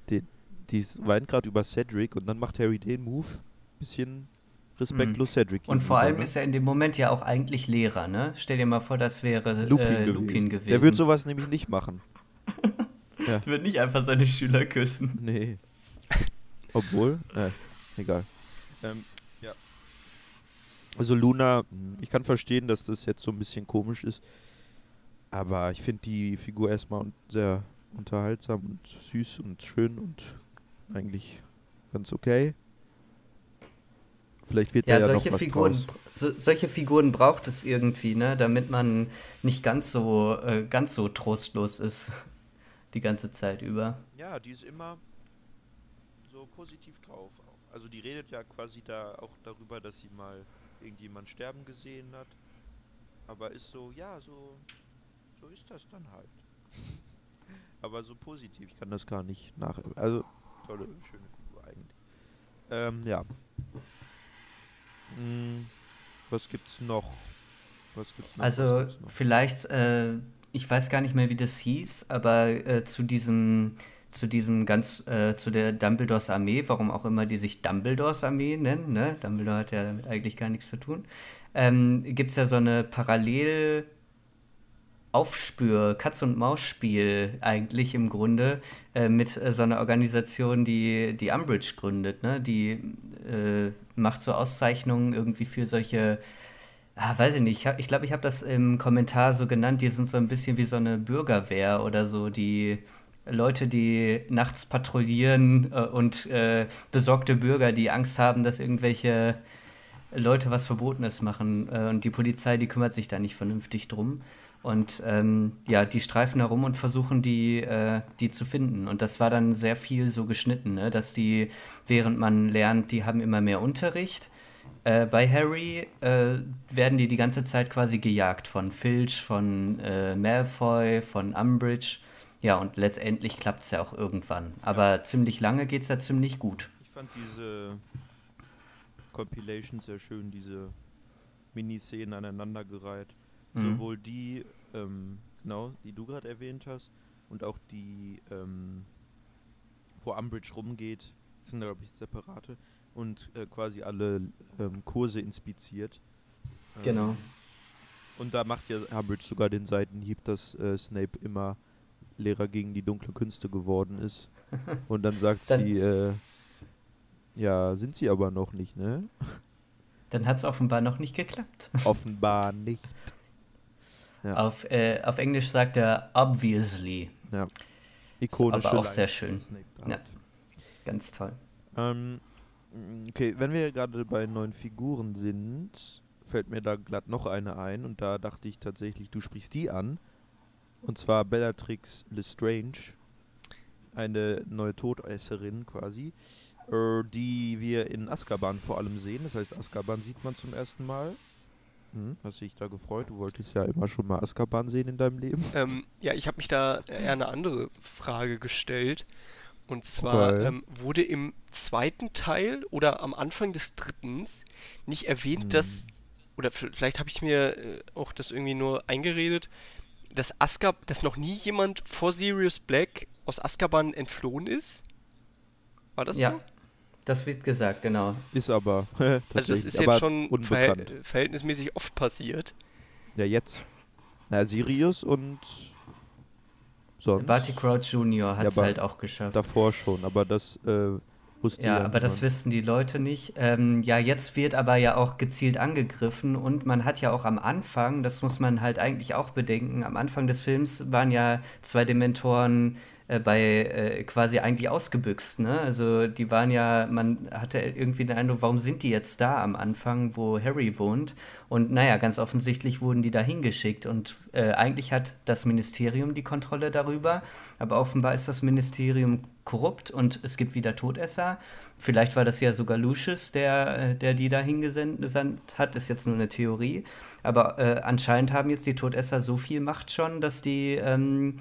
die, die weint gerade über Cedric und dann macht Harry den Move. Bisschen respektlos Cedric. Und vor allem ne? ist er in dem Moment ja auch eigentlich Lehrer, ne? Stell dir mal vor, das wäre Lupin, äh, gewesen. Lupin gewesen. Der wird sowas nämlich nicht machen. wird nicht einfach seine Schüler küssen. Nee. Obwohl, äh, egal. Ähm, ja. Also Luna, mh, ich kann verstehen, dass das jetzt so ein bisschen komisch ist. Aber ich finde die Figur erstmal sehr unterhaltsam und süß und schön und eigentlich ganz okay. Vielleicht wird Ja, da ja solche, noch was Figuren, draus. so, solche Figuren braucht es irgendwie, ne? Damit man nicht ganz so, äh, ganz so trostlos ist die ganze Zeit über. Ja, die ist immer so positiv drauf. Also die redet ja quasi da auch darüber, dass sie mal irgendjemand sterben gesehen hat. Aber ist so, ja, so, so ist das dann halt. Aber so positiv, ich kann das gar nicht nach. Also, tolle, schöne Figur eigentlich. Ähm, ja. Hm, was gibt's noch? Was gibt's noch? Also gibt's noch? vielleicht, äh, ich weiß gar nicht mehr, wie das hieß, aber äh, zu diesem, zu diesem ganz, äh, zu der Dumbledores Armee, warum auch immer die sich Dumbledores Armee nennen, ne? Dumbledore hat ja damit eigentlich gar nichts zu tun, ähm, gibt es ja so eine Parallelausgabe Aufspür, Katz- und Maus-Spiel eigentlich im Grunde äh, mit äh, so einer Organisation, die die Umbridge gründet. Ne? Die äh, macht so Auszeichnungen irgendwie für solche, ah, weiß ich nicht, ich glaube, ich habe das im Kommentar so genannt, die sind so ein bisschen wie so eine Bürgerwehr oder so, die Leute, die nachts patrouillieren äh, und äh, besorgte Bürger, die Angst haben, dass irgendwelche Leute was Verbotenes machen äh, und die Polizei, die kümmert sich da nicht vernünftig drum. Und ähm, ja, die streifen herum und versuchen, die, äh, die zu finden. Und das war dann sehr viel so geschnitten, ne? dass die, während man lernt, die haben immer mehr Unterricht. Äh, bei Harry äh, werden die die ganze Zeit quasi gejagt von Filch, von äh, Malfoy, von Umbridge. Ja, und letztendlich klappt es ja auch irgendwann. Aber ziemlich lange geht es ja ziemlich gut. Ich fand diese Compilation sehr schön, diese Miniszenen aneinandergereiht. Mhm. Sowohl die, ähm, genau, die du gerade erwähnt hast, und auch die, ähm, wo Umbridge rumgeht, sind glaube ich separate und äh, quasi alle ähm, Kurse inspiziert. Ähm, genau. Und da macht ja Umbridge sogar den Seitenhieb, dass äh, Snape immer Lehrer gegen die dunklen Künste geworden ist. Und dann sagt dann sie, äh, ja, sind sie aber noch nicht, ne? Dann hat es offenbar noch nicht geklappt. Offenbar nicht. Ja. Auf, äh, auf Englisch sagt er obviously. Ja. Ikonische aber auch sehr schön. Ja. Ganz toll. Ähm, okay, wenn wir gerade bei neuen Figuren sind, fällt mir da glatt noch eine ein und da dachte ich tatsächlich, du sprichst die an. Und zwar Bellatrix Lestrange, eine neue Todesserin quasi, äh, die wir in Azkaban vor allem sehen. Das heißt, Azkaban sieht man zum ersten Mal. Hm, hast du dich da gefreut? Du wolltest ja immer schon mal Azkaban sehen in deinem Leben. Ähm, ja, ich habe mich da eher eine andere Frage gestellt. Und zwar ähm, wurde im zweiten Teil oder am Anfang des dritten nicht erwähnt, hm. dass, oder vielleicht habe ich mir äh, auch das irgendwie nur eingeredet, dass Azkab, dass noch nie jemand vor Sirius Black aus Azkaban entflohen ist? War das ja. so? Das wird gesagt, genau. Ist aber. also das ist jetzt schon verhält verhältnismäßig oft passiert. Ja, jetzt. Na, Sirius und sonst. Barty Crouch Jr. hat es ja, halt auch geschafft. Davor schon, aber das äh, wusste ja. Ja, aber das wissen die Leute nicht. Ähm, ja, jetzt wird aber ja auch gezielt angegriffen und man hat ja auch am Anfang, das muss man halt eigentlich auch bedenken, am Anfang des Films waren ja zwei Dementoren äh, bei äh, quasi eigentlich ausgebüxt. Ne? Also die waren ja, man hatte irgendwie den Eindruck, warum sind die jetzt da am Anfang, wo Harry wohnt? Und naja, ganz offensichtlich wurden die da hingeschickt. Und äh, eigentlich hat das Ministerium die Kontrolle darüber, aber offenbar ist das Ministerium korrupt und es gibt wieder Todesser. Vielleicht war das ja sogar Lucius, der, äh, der die da hingesandt hat, ist jetzt nur eine Theorie. Aber äh, anscheinend haben jetzt die Todesser so viel Macht schon, dass die ähm,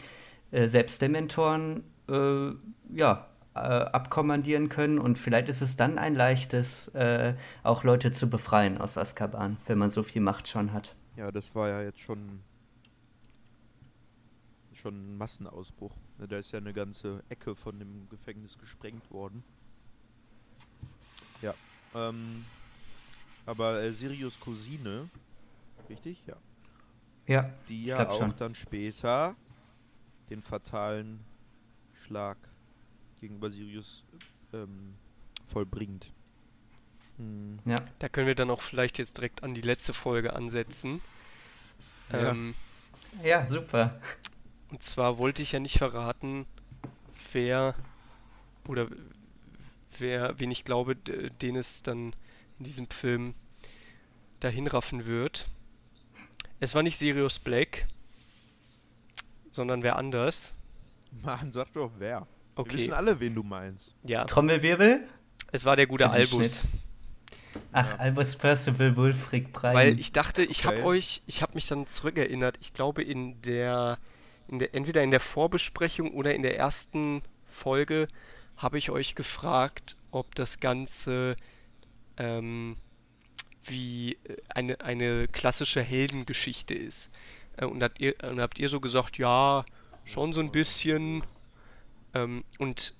äh, Selbstdementoren äh, ja, äh, abkommandieren können und vielleicht ist es dann ein leichtes, äh, auch Leute zu befreien aus Azkaban, wenn man so viel Macht schon hat. Ja, das war ja jetzt schon schon ein Massenausbruch. Ne, da ist ja eine ganze Ecke von dem Gefängnis gesprengt worden. Ja. Ähm, aber äh, Sirius Cousine, richtig? Ja. Ja. Die ja auch schon. dann später den fatalen Schlag gegenüber Sirius ähm, vollbringt. Hm. Ja. Da können wir dann auch vielleicht jetzt direkt an die letzte Folge ansetzen. Ja, ähm, ja super. Und zwar wollte ich ja nicht verraten, wer oder wer, wen ich glaube, den es dann in diesem Film dahin raffen wird. Es war nicht Sirius Black, sondern wer anders. Mann, sag doch wer. Okay. Wir wissen alle, wen du meinst. Ja. Trommelwirbel? Es war der gute Albus. Ach, ja. Albus Percival Wulfric Prime. Weil ich dachte, ich okay. habe euch, ich habe mich dann zurückerinnert, ich glaube in der, in der, entweder in der Vorbesprechung oder in der ersten Folge habe ich euch gefragt, ob das Ganze ähm, wie äh, eine, eine klassische Heldengeschichte ist. Äh, und, habt ihr, und habt ihr so gesagt, ja, schon so ein bisschen. Ähm, und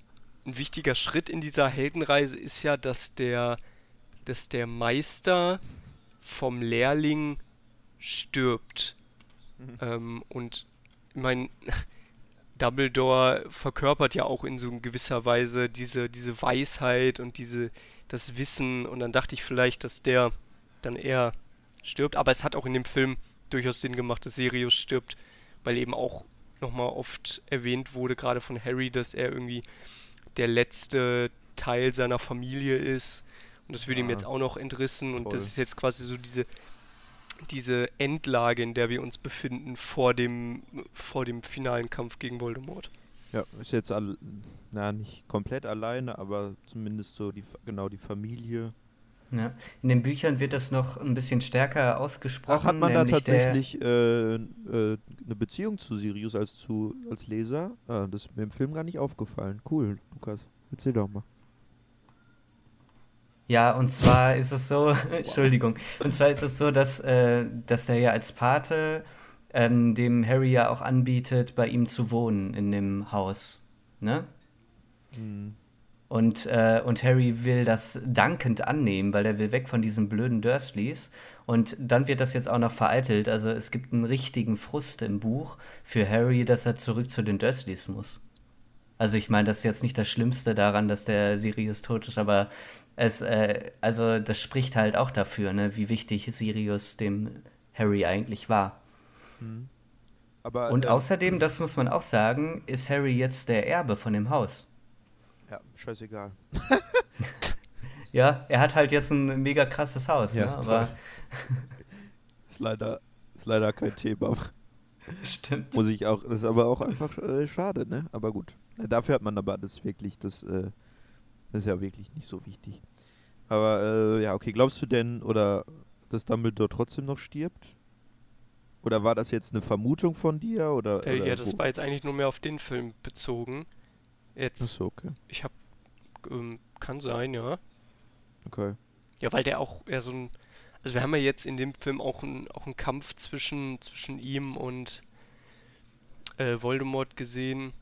ein wichtiger Schritt in dieser Heldenreise ist ja, dass der, dass der Meister vom Lehrling stirbt. Mhm. Ähm, und ich meine, Dumbledore verkörpert ja auch in so gewisser Weise diese, diese Weisheit und diese, das Wissen. Und dann dachte ich vielleicht, dass der dann eher stirbt. Aber es hat auch in dem Film durchaus Sinn gemacht, dass Sirius stirbt, weil eben auch nochmal oft erwähnt wurde, gerade von Harry, dass er irgendwie der letzte Teil seiner Familie ist. Und das wird ja, ihm jetzt auch noch entrissen. Toll. Und das ist jetzt quasi so diese, diese Endlage, in der wir uns befinden vor dem, vor dem finalen Kampf gegen Voldemort. Ja, ist jetzt na, nicht komplett alleine, aber zumindest so die, genau die Familie. Ja. In den Büchern wird das noch ein bisschen stärker ausgesprochen. Ach, hat man da tatsächlich äh, äh, eine Beziehung zu Sirius als, zu, als Leser? Ah, das ist mir im Film gar nicht aufgefallen. Cool, Lukas. Erzähl doch mal. Ja, und zwar ist es so, Entschuldigung, und zwar ist es so, dass, äh, dass er ja als Pate ähm, dem Harry ja auch anbietet, bei ihm zu wohnen in dem Haus. Ne? Mhm. Und, äh, und Harry will das dankend annehmen, weil er will weg von diesen blöden Dursleys. Und dann wird das jetzt auch noch vereitelt. Also es gibt einen richtigen Frust im Buch für Harry, dass er zurück zu den Dursleys muss. Also ich meine, das ist jetzt nicht das Schlimmste daran, dass der Sirius tot ist, aber es, äh, also das spricht halt auch dafür, ne, wie wichtig Sirius dem Harry eigentlich war. Mhm. Aber, Und äh, außerdem, das muss man auch sagen, ist Harry jetzt der Erbe von dem Haus. Ja, scheißegal. ja, er hat halt jetzt ein mega krasses Haus, ja, ne? aber ist leider ist leider kein Thema. Stimmt. Muss ich auch, das ist aber auch einfach äh, schade, ne? Aber gut. Dafür hat man aber das wirklich, das, äh, das ist ja wirklich nicht so wichtig. Aber äh, ja, okay, glaubst du denn, oder dass Dumbledore trotzdem noch stirbt? Oder war das jetzt eine Vermutung von dir? Oder, äh, oder ja, das wo? war jetzt eigentlich nur mehr auf den Film bezogen. Jetzt. Achso, okay. Ich hab. Ähm, kann sein, ja. Okay. Ja, weil der auch eher so ein. Also wir haben ja jetzt in dem Film auch, ein, auch einen Kampf zwischen, zwischen ihm und äh, Voldemort gesehen.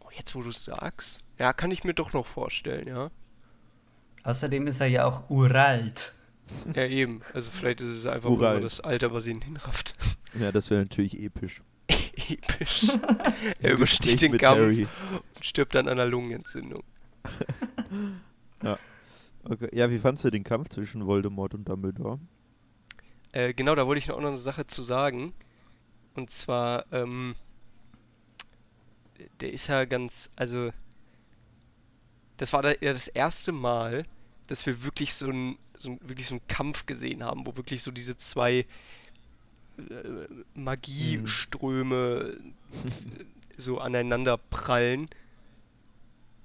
Oh, jetzt wo du es sagst. Ja, kann ich mir doch noch vorstellen, ja. Außerdem ist er ja auch uralt. Ja, eben. Also vielleicht ist es einfach nur das Alter, was ihn hinrafft. Ja, das wäre natürlich episch. Episch. er übersticht den Kampf Harry. und stirbt dann an einer Lungenentzündung. ja. Okay. Ja, wie fandst du den Kampf zwischen Voldemort und Dumbledore? Äh, genau, da wollte ich noch eine Sache zu sagen. Und zwar, ähm, der ist ja ganz, also, das war da ja das erste Mal, dass wir wirklich so einen so wirklich so einen Kampf gesehen haben, wo wirklich so diese zwei Magieströme mhm. so aneinander prallen.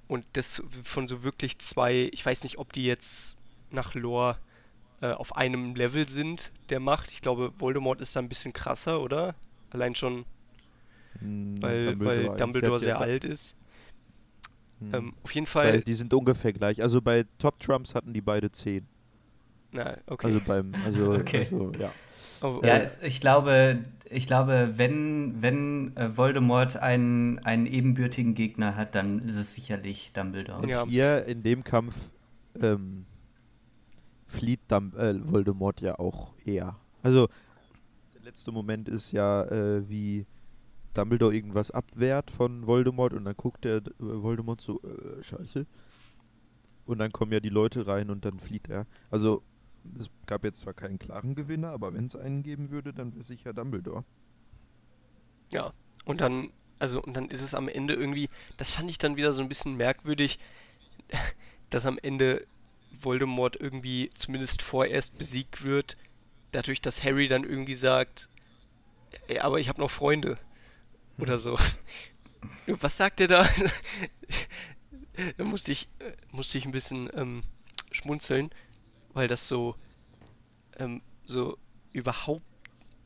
Und das von so wirklich zwei, ich weiß nicht, ob die jetzt nach Lore äh, auf einem Level sind, der Macht. Ich glaube, Voldemort ist da ein bisschen krasser, oder? Allein schon, hm, weil Dumbledore, weil Dumbledore sehr alt ist. Hm. Ähm, auf jeden Fall. Weil die sind ungefähr gleich. Also bei Top Trumps hatten die beide 10. Na, okay. Also beim, also, okay. also ja. Oh, ja, es, ich glaube, ich glaube, wenn, wenn äh, Voldemort einen, einen ebenbürtigen Gegner hat, dann ist es sicherlich Dumbledore. Und ja. hier in dem Kampf ähm, flieht Dumb äh, Voldemort ja auch eher. Also der letzte Moment ist ja, äh, wie Dumbledore irgendwas abwehrt von Voldemort und dann guckt der äh, Voldemort so, äh, scheiße. Und dann kommen ja die Leute rein und dann flieht er. Also es gab jetzt zwar keinen klaren Gewinner, aber wenn es einen geben würde, dann wäre sicher Dumbledore. Ja, und dann, also, und dann ist es am Ende irgendwie, das fand ich dann wieder so ein bisschen merkwürdig, dass am Ende Voldemort irgendwie zumindest vorerst besiegt wird, dadurch, dass Harry dann irgendwie sagt, ja, aber ich habe noch Freunde. Oder hm. so. Was sagt er da? da musste ich, musste ich ein bisschen ähm, schmunzeln weil das so, ähm, so überhaupt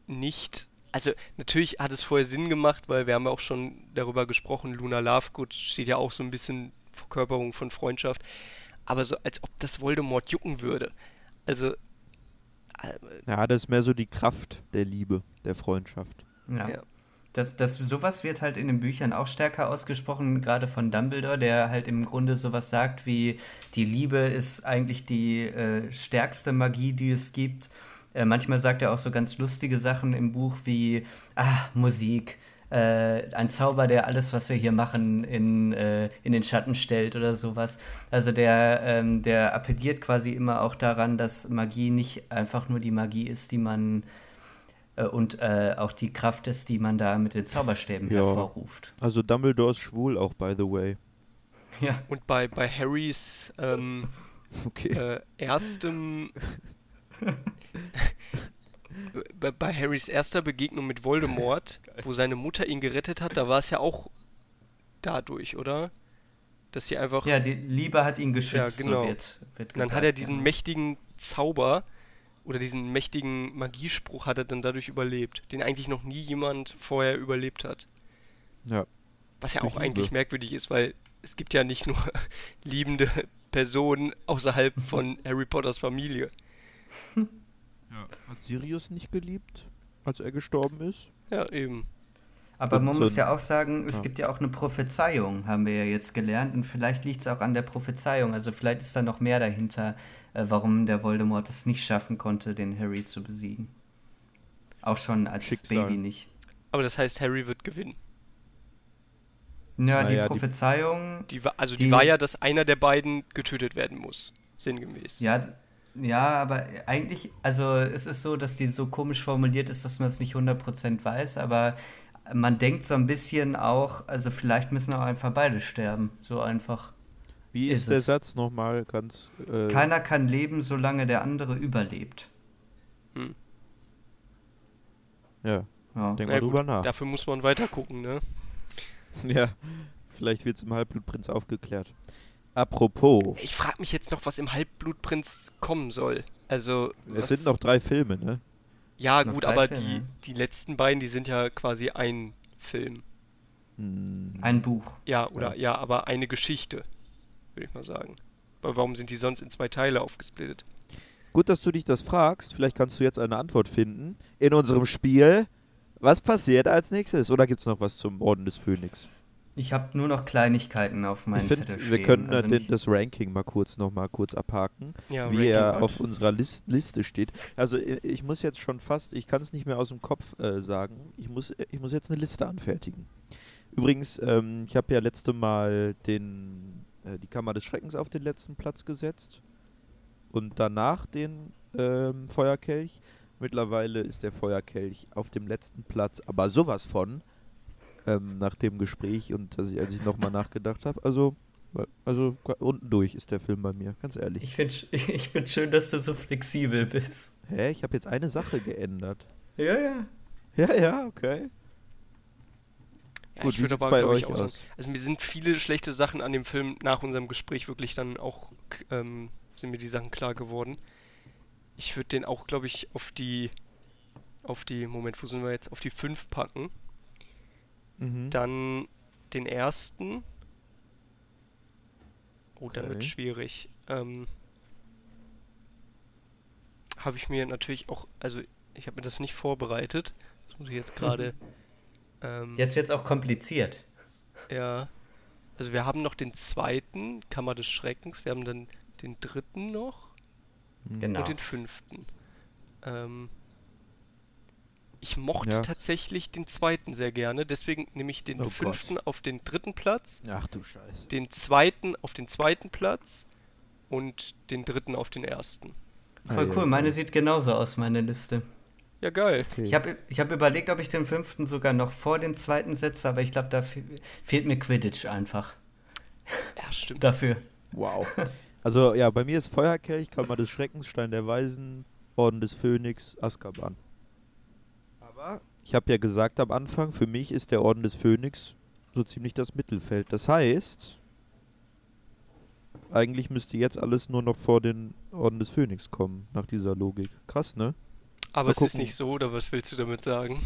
nicht. Also natürlich hat es vorher Sinn gemacht, weil wir haben ja auch schon darüber gesprochen, Luna Lovegood steht ja auch so ein bisschen Verkörperung von Freundschaft, aber so als ob das Voldemort jucken würde. Also äh, ja, das ist mehr so die Kraft der Liebe, der Freundschaft. Ja. ja das, das, sowas wird halt in den Büchern auch stärker ausgesprochen, gerade von Dumbledore, der halt im Grunde sowas sagt wie, die Liebe ist eigentlich die äh, stärkste Magie, die es gibt. Äh, manchmal sagt er auch so ganz lustige Sachen im Buch wie, ah, Musik, äh, ein Zauber, der alles, was wir hier machen, in, äh, in den Schatten stellt oder sowas. Also der, ähm, der appelliert quasi immer auch daran, dass Magie nicht einfach nur die Magie ist, die man äh, und äh, auch die Kraft ist, die man da mit den Zauberstäben Ja. hervorruft. Also Dumbledore ist schwul auch, by the way. Ja. Und bei, bei Harrys ähm, Okay. äh, erstem. bei, bei Harrys erster Begegnung mit Voldemort, wo seine Mutter ihn gerettet hat, da war es ja auch dadurch, oder? Dass sie einfach. ja, die Liebe hat ihn geschützt, Ja, genau. so wird, wird und dann gesagt, hat er diesen ja. mächtigen Zauber oder diesen mächtigen Magiespruch hat er dann dadurch überlebt, den eigentlich noch nie jemand vorher überlebt hat. Ja. Was ja auch eigentlich Liebe. merkwürdig ist, weil es gibt ja nicht nur liebende Personen außerhalb von Harry Potters Familie. Hat Sirius nicht geliebt, als er gestorben ist? Ja, eben. Aber man muss ja auch sagen, es ja. gibt ja auch eine Prophezeiung, haben wir ja jetzt gelernt. Und vielleicht liegt es auch an der Prophezeiung. Also vielleicht ist da noch mehr dahinter, äh, warum der Voldemort es nicht schaffen konnte, den Harry zu besiegen. Auch schon als Schicksal. Baby nicht. Aber das heißt, Harry wird gewinnen. Ja, die Naja, die- Prophezeiung, Die war, also die, Die- war ja, dass einer der beiden getötet werden muss. Sinngemäß. ja, ja, aber eigentlich, also es ist so, dass die so komisch formuliert ist, dass man es nicht 100% weiß, aber man denkt so ein bisschen auch, also vielleicht müssen auch einfach beide sterben. So einfach. Wie Ist ist, der es. Satz nochmal ganz. Äh, Keiner kann leben, solange der andere überlebt. Hm. Ja, Ja. denk mal gut, drüber nach. Dafür muss man weiter gucken, ne? Ja, vielleicht wird es im Halbblutprinz aufgeklärt. Apropos, Ich frage mich jetzt noch, was im Halbblutprinz kommen soll. Also, es sind noch drei Filme, ne? Ja, noch gut, aber Filme. die, die letzten beiden, die sind ja quasi ein Film. Hm, Ein Buch. Ja, oder ja, aber eine Geschichte, würde ich mal sagen. Aber warum sind die sonst in zwei Teile aufgesplittet? Gut, dass du dich das fragst. Vielleicht kannst du jetzt eine Antwort finden. In unserem Spiel, was passiert als nächstes? Oder gibt es noch was zum Orden des Phönix? Ich habe nur noch Kleinigkeiten auf meinem ich Zettel finde, stehen. wir können also den, das Ranking mal kurz noch mal kurz abhaken, Ja, wie Ranking er auf unserer List, Liste steht. Also ich muss jetzt schon fast, ich kann es nicht mehr aus dem Kopf äh, sagen. Ich muss, ich muss jetzt eine Liste anfertigen. Übrigens, ähm, ich habe ja letzte Mal den, äh, die Kammer des Schreckens auf den letzten Platz gesetzt und danach den ähm, Feuerkelch. Mittlerweile ist der Feuerkelch auf dem letzten Platz, aber sowas von ähm, nach dem Gespräch und dass ich, als ich nochmal nachgedacht habe. Also, also unten durch ist der Film bei mir, ganz ehrlich. Ich finde ich find schön, dass du so flexibel bist. Hä, ich habe jetzt eine Sache geändert. Ja, ja. Ja, ja, okay. Ja, Gut, ich würde aber, bei euch ich, auch sagen, aus? also mir sind viele schlechte Sachen an dem Film nach unserem Gespräch wirklich dann auch, ähm, sind mir die Sachen klar geworden. Ich würde den auch, glaube ich, auf die, auf die, Moment, wo sind wir jetzt, auf die 5 packen. Mhm. Dann den ersten. Oh, dann wird Okay. schwierig. Ähm, habe ich mir natürlich auch, also ich habe mir das nicht vorbereitet. Das muss ich jetzt gerade. ähm, Jetzt wird es auch kompliziert. ja. Also wir haben noch den zweiten, Kammer des Schreckens. Wir haben dann den dritten noch. Genau. und den fünften. Ähm, ich mochte Ja. tatsächlich den zweiten sehr gerne, deswegen nehme ich den Oh Gott. fünften auf den dritten Platz, Ach du Scheiße. den zweiten auf den zweiten Platz und den dritten auf den ersten. Voll Ah, cool. ja, Meine sieht genauso aus, meine Liste. Ja, geil. Okay. Ich habe ich hab überlegt, ob ich den fünften sogar noch vor den zweiten setze, aber ich glaube, da fe fehlt mir Quidditch einfach Ja, stimmt. dafür. Wow. Also ja, bei mir ist Feuerkelch, Kammer des Schreckens, Stein der Weisen, Orden des Phönix, Azkaban. Aber ich habe ja gesagt am Anfang, für mich ist der Orden des Phönix so ziemlich das Mittelfeld. Das heißt, eigentlich müsste jetzt alles nur noch vor den Orden des Phönix kommen, nach dieser Logik. Krass, ne? Aber Mal es ist gucken. nicht so, oder was willst du damit sagen?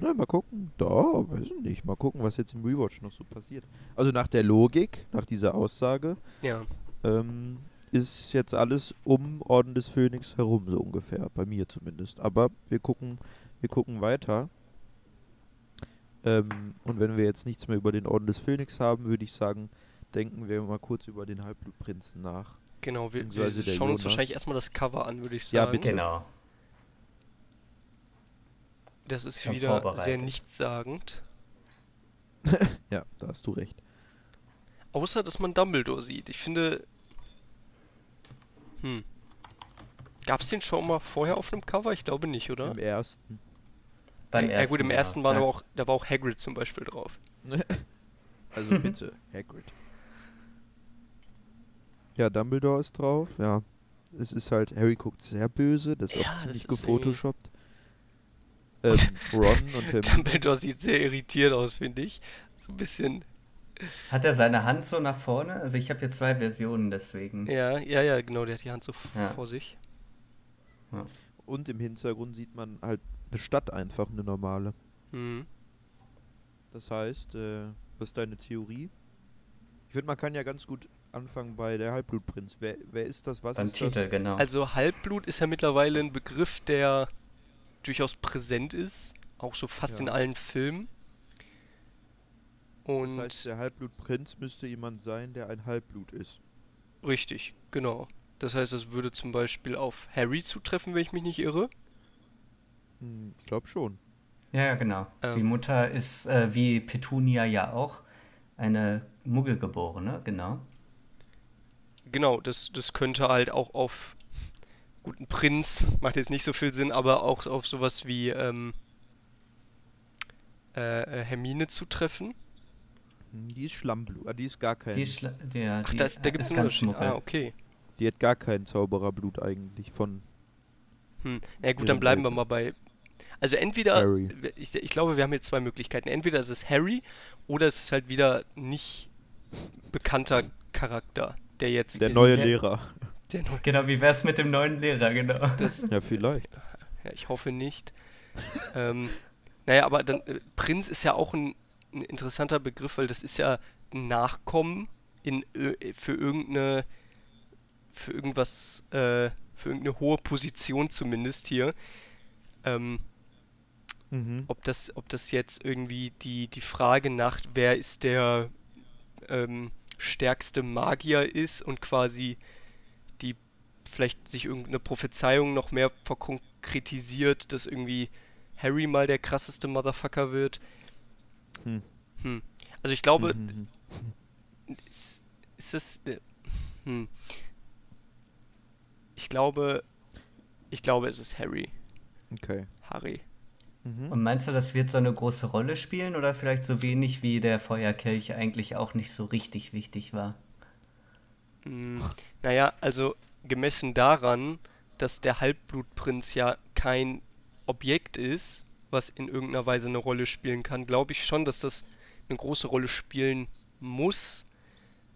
Na, mal gucken. Da, weiß ich nicht. Mal gucken, was jetzt im Rewatch noch so passiert. Also nach der Logik, nach dieser Aussage, Ja. ähm, ist jetzt alles um Orden des Phönix herum, so ungefähr. Bei mir zumindest. Aber wir gucken, wir gucken weiter. Ähm, und wenn wir jetzt nichts mehr über den Orden des Phönix haben, würde ich sagen, denken wir mal kurz über den Halbblutprinzen nach. Genau, wir, wir schauen uns wahrscheinlich erstmal das Cover an, würde ich Ja, sagen. bitte. Genau. Das ist Schon wieder sehr nichtssagend. Ja, da hast du recht. Außer, dass man Dumbledore sieht. Ich finde. Hm. Gab's den schon mal vorher auf einem Cover? Ich glaube nicht, oder? Im ersten. Beim ja, gut, im ja. ersten war Da- aber auch, da war auch Hagrid zum Beispiel drauf. Also bitte, Hagrid. Ja, Dumbledore ist drauf, ja. Es ist halt, Harry guckt sehr böse, das ist Ja, auch ziemlich gefotoshoppt. Ähm, Ron und Hermine. Dumbledore sieht sehr irritiert aus, finde ich. So ein bisschen. Hat er seine Hand so nach vorne? Also ich habe hier zwei Versionen, deswegen. Ja, ja, ja, genau, der hat die Hand so Ja. vor sich. Und im Hintergrund sieht man halt eine Stadt einfach, eine normale. Mhm. Das heißt, äh, was ist deine Theorie? Ich finde, man kann ja ganz gut anfangen bei der Halbblutprinz. Wer, wer ist das? Was Beim ist Titel, genau. Also Halbblut ist ja mittlerweile ein Begriff, der durchaus präsent ist, auch so fast Ja. in allen Filmen. das? Und Das heißt, der Halbblutprinz müsste jemand sein, der ein Halbblut ist. richtig, genau. Das heißt, es würde zum Beispiel auf Harry zutreffen, wenn ich mich nicht irre. Hm, ich glaube schon. ja, ja, genau. Die Ähm. Mutter ist äh, wie Petunia ja auch eine Muggelgeborene, genau. Genau, das, das könnte halt auch auf guten Prinz, macht jetzt nicht so viel Sinn, aber auch auf sowas wie ähm, äh, äh, Hermine zutreffen. Hm, Die ist Schlammblut. Ah, die ist gar kein. Die ist schla- der, Ach, die da, ist, da gibt es einen Unterschied. Ah, okay. Die hat gar kein Zaubererblut eigentlich von Hm. Na ja, gut, dann bleiben wir Eltern. mal bei. Also entweder, Harry. ich, ich glaube, wir haben jetzt zwei Möglichkeiten. Entweder es ist Harry oder es ist halt wieder nicht bekannter Charakter, der jetzt der neue. Lehrer. Der neu- Genau, wie wär's mit dem neuen Lehrer, genau. das, Ja, vielleicht. ja, ich hoffe nicht. ähm, naja, aber dann äh, Prinz ist ja auch ein, ein interessanter Begriff, weil das ist ja ein Nachkommen in, für irgendeine für irgendwas, äh, für irgendeine hohe Position zumindest hier. Ähm, Mhm. ob das, ob das jetzt irgendwie die, die Frage nach, wer ist der ähm, stärkste Magier ist und quasi die vielleicht sich irgendeine Prophezeiung noch mehr verkonkretisiert, dass irgendwie Harry mal der krasseste Motherfucker wird. Hm. Hm. Also ich glaube, Mhm. ist, ist das. äh, Hm. Ich glaube, ich glaube, es ist Harry. Okay. Harry. Mhm. Und meinst du, das wird so eine große Rolle spielen oder vielleicht so wenig wie der Feuerkelch eigentlich auch nicht so richtig wichtig war? Hm, naja, also gemessen daran, dass der Halbblutprinz ja kein Objekt ist, was in irgendeiner Weise eine Rolle spielen kann, glaube ich schon, dass das eine große Rolle spielen muss,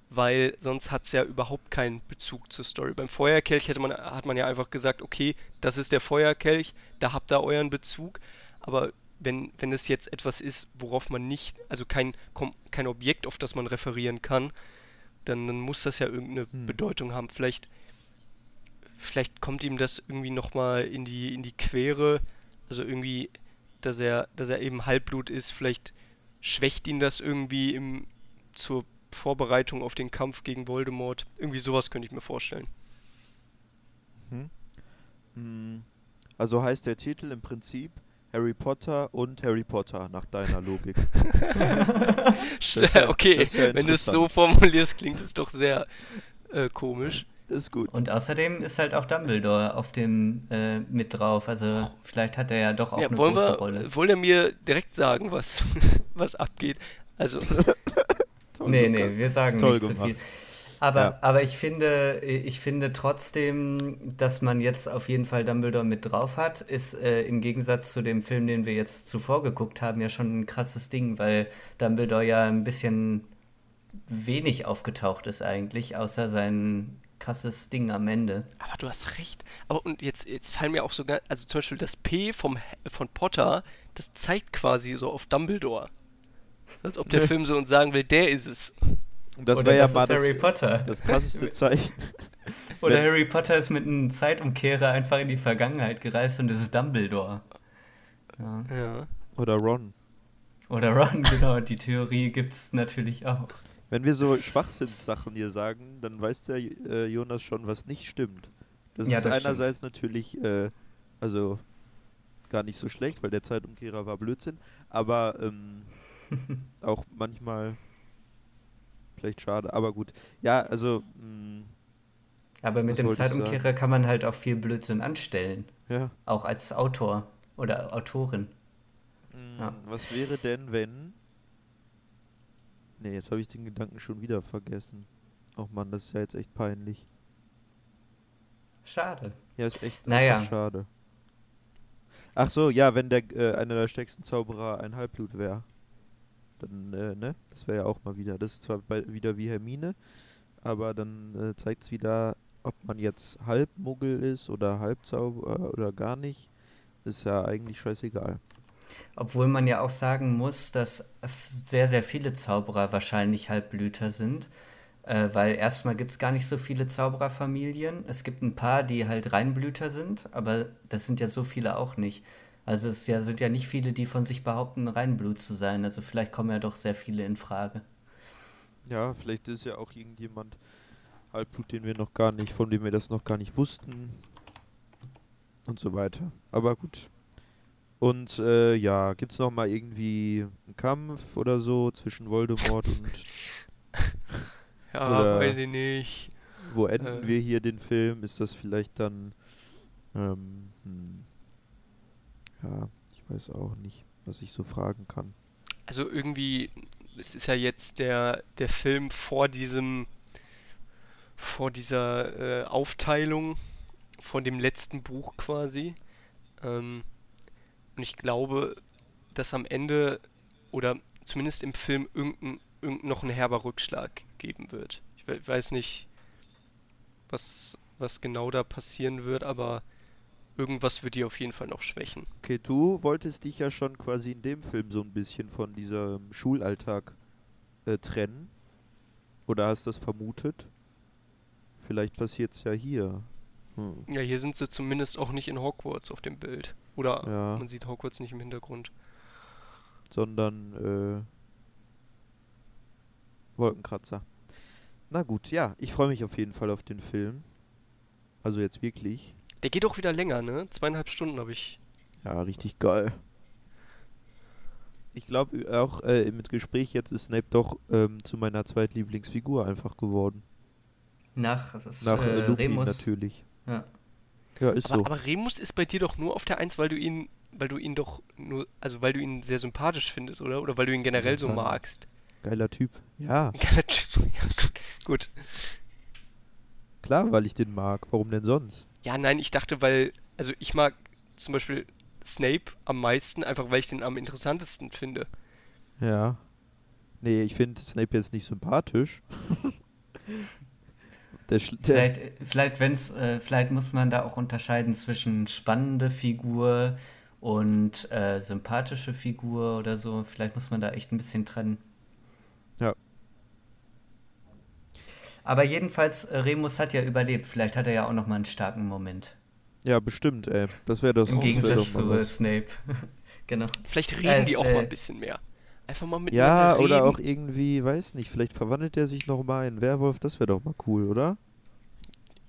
weil sonst hat es ja überhaupt keinen Bezug zur Story. Beim Feuerkelch hätte man, hat man ja einfach gesagt, okay, das ist der Feuerkelch, da habt ihr euren Bezug, aber wenn, wenn es jetzt etwas ist, worauf man nicht, also kein, kein Objekt, auf das man referieren kann, dann, dann muss das ja irgendeine Hm. Bedeutung haben. Vielleicht, vielleicht kommt ihm das irgendwie nochmal in die, in die Quere. Also irgendwie, dass er, dass er eben Halbblut ist, vielleicht schwächt ihn das irgendwie im, zur Vorbereitung auf den Kampf gegen Voldemort. Irgendwie sowas könnte ich mir vorstellen. Mhm. Mhm. Also heißt der Titel im Prinzip Harry Potter und Harry Potter nach deiner Logik. ja- okay, ja wenn du es so formulierst, klingt es doch sehr äh, komisch. Das ist gut. Und außerdem ist halt auch Dumbledore auf dem äh, mit drauf. Also vielleicht hat er ja doch auch Ja, eine große wir, Rolle. wollen wir mir direkt sagen, was, was abgeht? Also, Toll, Nee, Lukas. nee, wir sagen Toll nicht zu gemacht. viel. Aber, Ja. aber ich finde, ich finde trotzdem, dass man jetzt auf jeden Fall Dumbledore mit drauf hat, ist äh, im Gegensatz zu dem Film, den wir jetzt zuvor geguckt haben, ja schon ein krasses Ding, weil Dumbledore ja ein bisschen wenig aufgetaucht ist eigentlich, außer sein krasses Ding am Ende. aber du hast recht. Aber und jetzt, jetzt fallen mir auch sogar, also zum Beispiel das P vom, von Potter, das zeigt quasi so auf Dumbledore. Als ob der Film so uns sagen will, der ist es. Und das Oder wäre ja das mal ist Harry das, Potter. das krasseste Zeichen. Oder wenn- Harry Potter ist mit einem Zeitumkehrer einfach in die Vergangenheit gereist und es ist Dumbledore. Ja. Ja. Oder Ron. Oder Ron, genau, die Theorie gibt's natürlich auch. Wenn wir so Schwachsinnssachen hier sagen, dann weiß der äh, Jonas schon, was nicht stimmt. Das Ja, ist das einerseits natürlich, äh, also gar nicht so schlecht, weil der Zeitumkehrer war Blödsinn. Aber ähm, auch manchmal vielleicht schade, aber gut. Ja, also. Mh, aber mit dem Zeitumkehrer kann man halt auch viel Blödsinn anstellen. ja. Auch als Autor oder Autorin. Mh, Ja. Was wäre denn, wenn. Ne, jetzt habe ich den Gedanken schon wieder vergessen. Och man, das ist ja jetzt echt peinlich. Schade. Ja, ist echt Naja. schade. Ach so, ja, wenn der äh, einer der stärksten Zauberer ein Halbblut wäre. Dann, äh, ne? Das wäre ja auch mal wieder. Das ist zwar bei, wieder wie Hermine, aber dann äh, zeigt es wieder, ob man jetzt Halbmuggel ist oder Halbzauberer oder gar nicht. Ist ja eigentlich scheißegal. Obwohl man ja auch sagen muss, dass sehr, sehr viele Zauberer wahrscheinlich Halbblüter sind. Äh, weil erstmal gibt es gar nicht so viele Zaubererfamilien. Es gibt ein paar, die halt Reinblüter sind, aber das sind ja so viele auch nicht. Also es ja, sind ja nicht viele, die von sich behaupten, Reinblut zu sein. Also vielleicht kommen ja doch sehr viele in Frage. Ja, vielleicht ist ja auch irgendjemand Halbblut, den wir noch gar nicht, von dem wir das noch gar nicht wussten. Und so weiter. Aber gut. Und äh, ja, gibt's noch mal irgendwie einen Kampf oder so zwischen Voldemort und Ja, weiß ich nicht. wo enden Äh. wir hier den Film? Ist das vielleicht dann ähm, hm, ja, ich weiß auch nicht, was ich so fragen kann. Also irgendwie, es ist ja jetzt der, der Film vor diesem, vor dieser äh, Aufteilung, vor dem letzten Buch quasi. Ähm, und ich glaube, dass am Ende oder zumindest im Film irgendein, irgendein noch ein herber Rückschlag geben wird. Ich we weiß nicht, was, was genau da passieren wird, aber irgendwas wird die auf jeden Fall noch schwächen. Okay, du wolltest dich ja schon quasi in dem Film so ein bisschen von diesem Schulalltag äh, trennen. Oder hast das vermutet? Vielleicht passiert's ja hier. Hm. Ja, hier sind sie zumindest auch nicht in Hogwarts auf dem Bild. Oder Ja. man sieht Hogwarts nicht im Hintergrund. Sondern äh, Wolkenkratzer. Na gut, ja, ich freue mich auf jeden Fall auf den Film. Also jetzt wirklich. Der geht auch wieder länger, ne? Zweieinhalb Stunden habe ich. Ja, richtig geil. Ich glaube auch äh, mit Gespräch jetzt ist Snape doch ähm, zu meiner zweitlieblingsfigur einfach geworden. Nach, das ist, Nach äh, äh, Lupin Remus. natürlich. Ja. Ja, ist Aber, so. aber Remus ist bei dir doch nur auf der Eins, weil du ihn, weil du ihn doch nur, also weil du ihn sehr sympathisch findest, oder? Oder weil du ihn generell so magst. Geiler Typ. Ja, geiler Typ. Ja, gut. gut. Klar, weil ich den mag. Warum denn sonst? Ja, nein, ich dachte, weil, also ich mag zum Beispiel Snape am meisten, einfach weil ich den am interessantesten finde. Ja. Nee, ich finde Snape jetzt nicht sympathisch. der, Sch- der, Vielleicht, vielleicht, wenn's, äh, vielleicht muss man da auch unterscheiden zwischen spannende Figur und äh, sympathische Figur oder so. Vielleicht muss man da echt ein bisschen trennen. Ja. Aber jedenfalls, äh, Remus hat ja überlebt. Vielleicht hat er ja auch noch mal einen starken Moment. ja, bestimmt, ey. Das wäre doch, Im das wär Gegensatz zu mal äh, was. Snape. genau. Vielleicht reden Ja, die auch mal äh, ein bisschen mehr. Einfach mal miteinander Ja, reden. oder auch irgendwie, weiß nicht, vielleicht verwandelt er sich noch mal in Werwolf. Das wäre doch mal cool, oder?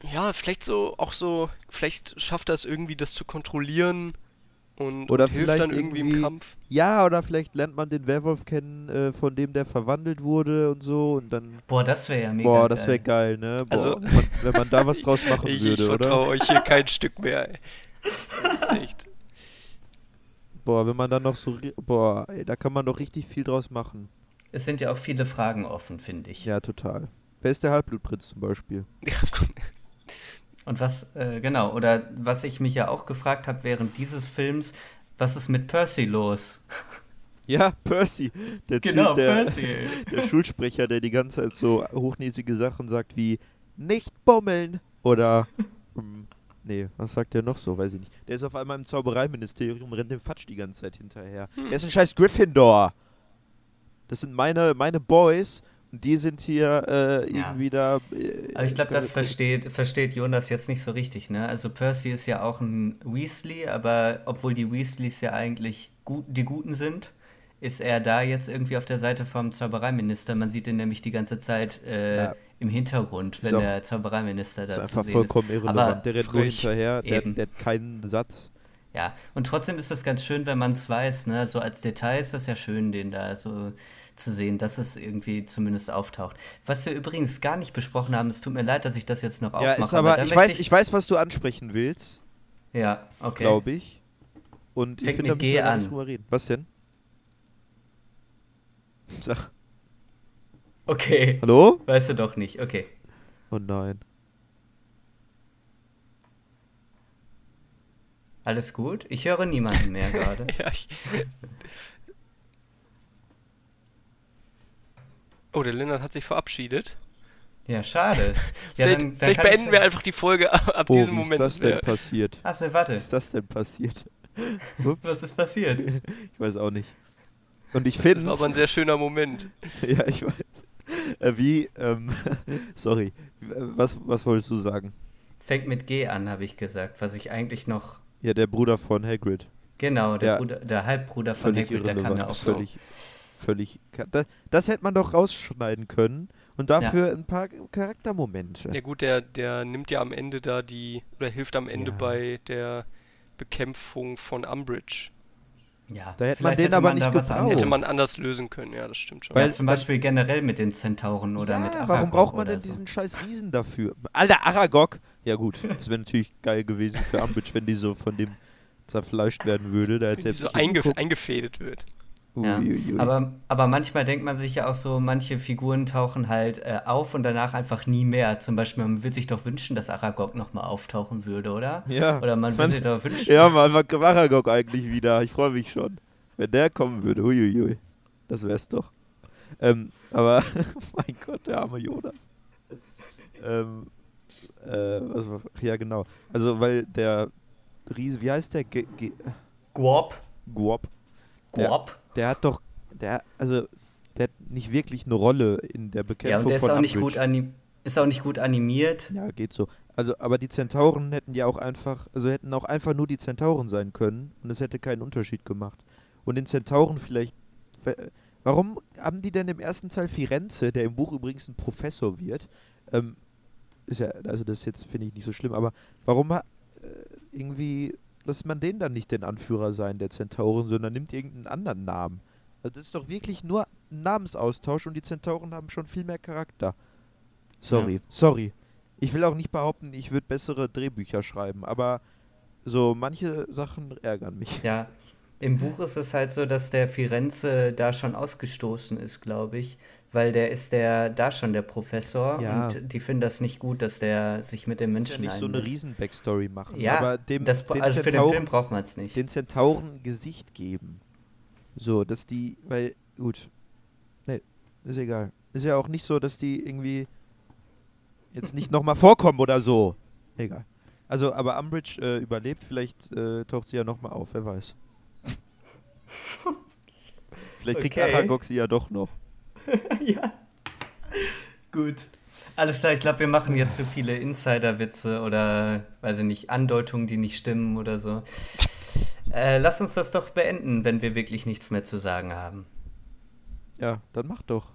Ja, vielleicht so, auch so, vielleicht schafft er es irgendwie, das zu kontrollieren und, Oder und hilft vielleicht dann irgendwie im irgendwie- Kampf. Ja, oder vielleicht lernt man den Werwolf kennen, äh, von dem der verwandelt wurde und so und dann. Boah, das wäre ja mega Boah, das wäre geil. geil, ne? Boah, Also- wenn, man, wenn man da was draus machen ich würde, ich oder? vertraue euch hier kein Stück mehr. Ey. Das ist echt. Boah, wenn man dann noch so. Boah, ey, da kann man doch richtig viel draus machen. Es sind ja auch viele Fragen offen, finde ich. Ja, total. Wer ist der Halbblutprinz zum Beispiel? Ja, gut. Und was, äh, genau, oder was ich mich ja auch gefragt habe während dieses Films, was ist mit Percy los? Ja, Percy. Der Genau, Typ, der, Percy. der Schulsprecher, der die ganze Zeit so hochnäsige Sachen sagt wie nicht bummeln oder ähm, nee, was sagt der noch so, weiß ich nicht. Der ist auf einmal im Zaubereiministerium, rennt dem Fatsch die ganze Zeit hinterher. Hm. Der ist ein scheiß Gryffindor. Das sind meine meine Boys die sind hier äh, Ja. irgendwie da äh, Aber ich glaube, das versteht, versteht Jonas jetzt nicht so richtig, ne? Also Percy ist ja auch ein Weasley, aber obwohl die Weasleys ja eigentlich gut, die Guten sind, ist er da jetzt irgendwie auf der Seite vom Zaubereiminister. Man sieht ihn nämlich die ganze Zeit äh, Ja. im Hintergrund, wenn auch- der Zaubereiminister da ist einfach vollkommen ist. irrelevant. Aber der rennt nur hinterher, der, der hat keinen Satz. Ja, und trotzdem ist es ganz schön, wenn man es weiß, ne? So als Detail ist das ja schön, den da so zu sehen, dass es irgendwie zumindest auftaucht. Was wir übrigens gar nicht besprochen haben, es tut mir leid, dass ich das jetzt noch ja, aufmache. Ist aber, aber ich weiß, ich, ich weiß, was du ansprechen willst. Ja, okay. Glaube ich. Und Fängt ich finde, da müssen wir an. nicht drüber reden. Was denn? Sag. Okay. Hallo? Weißt du doch nicht, okay. Oh nein. Alles gut? Ich höre niemanden mehr gerade. ja, ich... Oh, der Lennart hat sich verabschiedet. Ja, schade. Ja, vielleicht, dann, dann vielleicht beenden wir einfach die Folge ab oh, diesem Moment. Was ist das denn passiert? Achso, warte. Was ist das denn passiert? Was ist passiert? Ich weiß auch nicht. Und ich finde. Das war aber ein sehr schöner Moment. ja, ich weiß. Äh, wie, ähm, sorry, was, was wolltest du sagen? Fängt mit G an, habe ich gesagt, was ich eigentlich noch ja, der Bruder von Hagrid. Genau, der, ja. Bruder, der Halbbruder von völlig Hagrid, der kam ja auch völlig, so. Völlig. Das, das, hätte man doch rausschneiden können und dafür ja. ein paar Charaktermomente. Ja gut, der, der nimmt ja am Ende da die, oder hilft am Ende ja. bei der Bekämpfung von Umbridge. Ja, da hätte man den aber man nicht gebraucht. Hätte man anders lösen können, ja, das stimmt schon. Weil ja, zum Beispiel generell mit den Zentauren oder ja, mit Aragog warum braucht man denn so. diesen scheiß Riesen dafür? Alter, Aragog! Ja gut, das wäre natürlich geil gewesen für Ambridge, wenn die so von dem zerfleischt werden würde. Da wenn die so eingef eingefädelt wird. Ja. Aber, aber manchmal denkt man sich ja auch so, manche Figuren tauchen halt äh, auf und danach einfach nie mehr. Zum Beispiel, man würde sich doch wünschen, dass Aragog nochmal auftauchen würde, oder? Ja. Oder man würde sich doch wünschen. Ja, man, wann kommt Aragog eigentlich wieder? Ich freue mich schon. Wenn der kommen würde, huiuiui. Das wär's doch. Ähm, aber, mein Gott, der arme Jonas. Ähm, äh, was, ja, genau. Also, weil der Riese, wie heißt der? G G Guop. Guop. Guop der hat doch, der, also, der hat nicht wirklich eine Rolle in der Bekämpfung ja, und der ist auch nicht gut ist auch nicht gut animiert. Ja, geht so. Also, aber die Zentauren hätten ja auch einfach, also hätten auch einfach nur die Zentauren sein können und es hätte keinen Unterschied gemacht. Und den Zentauren vielleicht, warum haben die denn im ersten Teil Firenze, der im Buch übrigens ein Professor wird, ähm, ist ja, also das jetzt finde ich nicht so schlimm, aber warum äh, irgendwie lässt man den dann nicht den Anführer sein, der Zentauren, sondern nimmt irgendeinen anderen Namen. Also das ist doch wirklich nur ein Namensaustausch und die Zentauren haben schon viel mehr Charakter. Sorry, ja. sorry. Ich will auch nicht behaupten, ich würde bessere Drehbücher schreiben, aber so manche Sachen ärgern mich. Ja, im Buch ist es halt so, dass der Firenze da schon ausgestoßen ist, glaube ich weil der ist der da schon der Professor ja. und die finden das nicht gut, dass der sich mit den Menschen ja nicht so eine riesen Backstory machen. Ja, aber dem, das, den also Zentauren, für den Film braucht man es nicht. Den Zentauren Gesicht geben. So, dass die, weil, gut, ne, ist egal. Ist ja auch nicht so, dass die irgendwie jetzt nicht nochmal vorkommen oder so. Egal. Also, aber Umbridge äh, überlebt, vielleicht äh, taucht sie ja nochmal auf, wer weiß. vielleicht kriegt okay. Aragog sie ja doch noch. ja. Gut. Alles klar, ich glaube, wir machen jetzt zu so viele Insider-Witze oder, weiß ich nicht, Andeutungen, die nicht stimmen oder so. Äh, lass uns das doch beenden, wenn wir wirklich nichts mehr zu sagen haben. Ja, dann mach doch.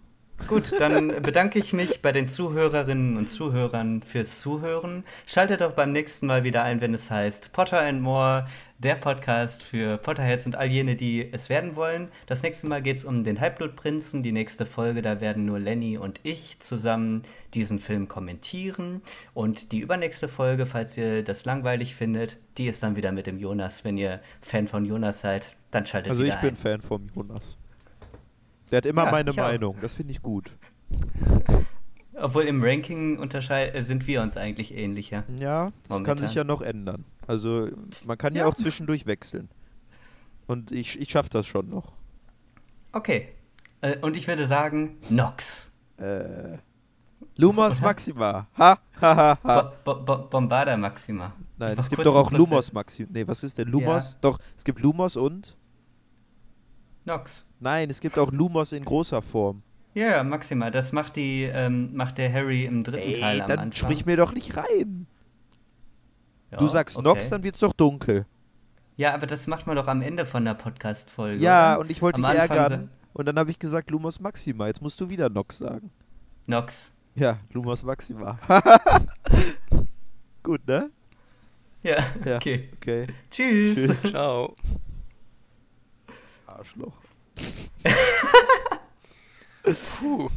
Gut, dann bedanke ich mich bei den Zuhörerinnen und Zuhörern fürs Zuhören. Schaltet doch beim nächsten Mal wieder ein, wenn es heißt Potter and More, der Podcast für Potterheads und all jene, die es werden wollen. Das nächste Mal geht es um den Halbblutprinzen. Die nächste Folge, da werden nur Lenny und ich zusammen diesen Film kommentieren. Und die übernächste Folge, falls ihr das langweilig findet, die ist dann wieder mit dem Jonas. Wenn ihr Fan von Jonas seid, dann schaltet also wieder ein. Also ich bin Fan von Jonas. Der hat immer ja, meine Meinung. Das finde ich gut. Obwohl im Ranking äh, sind wir uns eigentlich ähnlicher. Ja, das momentan. kann sich ja noch ändern. Also man kann ja, ja auch zwischendurch wechseln. Und ich, ich schaffe das schon noch. Okay. Äh, und ich würde sagen, Nox. Äh. Lumos Maxima. Ha, ha, ha, ha. Bo Bo Bombarda Maxima. Nein, es gibt doch auch Lumos Maxima. Nee, was ist denn Lumos? Ja. Doch, es gibt Lumos und Nox. Nein, es gibt auch Lumos in großer Form. Ja, Maxima, das macht die, ähm, macht der Harry im dritten Ey, Teil am dann Anfang. sprich mir doch nicht rein. Ja, du sagst okay. Nox, dann wird's doch dunkel. Ja, aber das macht man doch am Ende von der Podcast-Folge. Ja, oder? und ich wollte dich ärgern. Und dann habe ich gesagt Lumos Maxima. Jetzt musst du wieder Nox sagen. Nox. Ja, Lumos Maxima. Gut, ne? Ja, Ja, okay. okay. Tschüss. Tschüss. Ciao. Arschloch. Puh.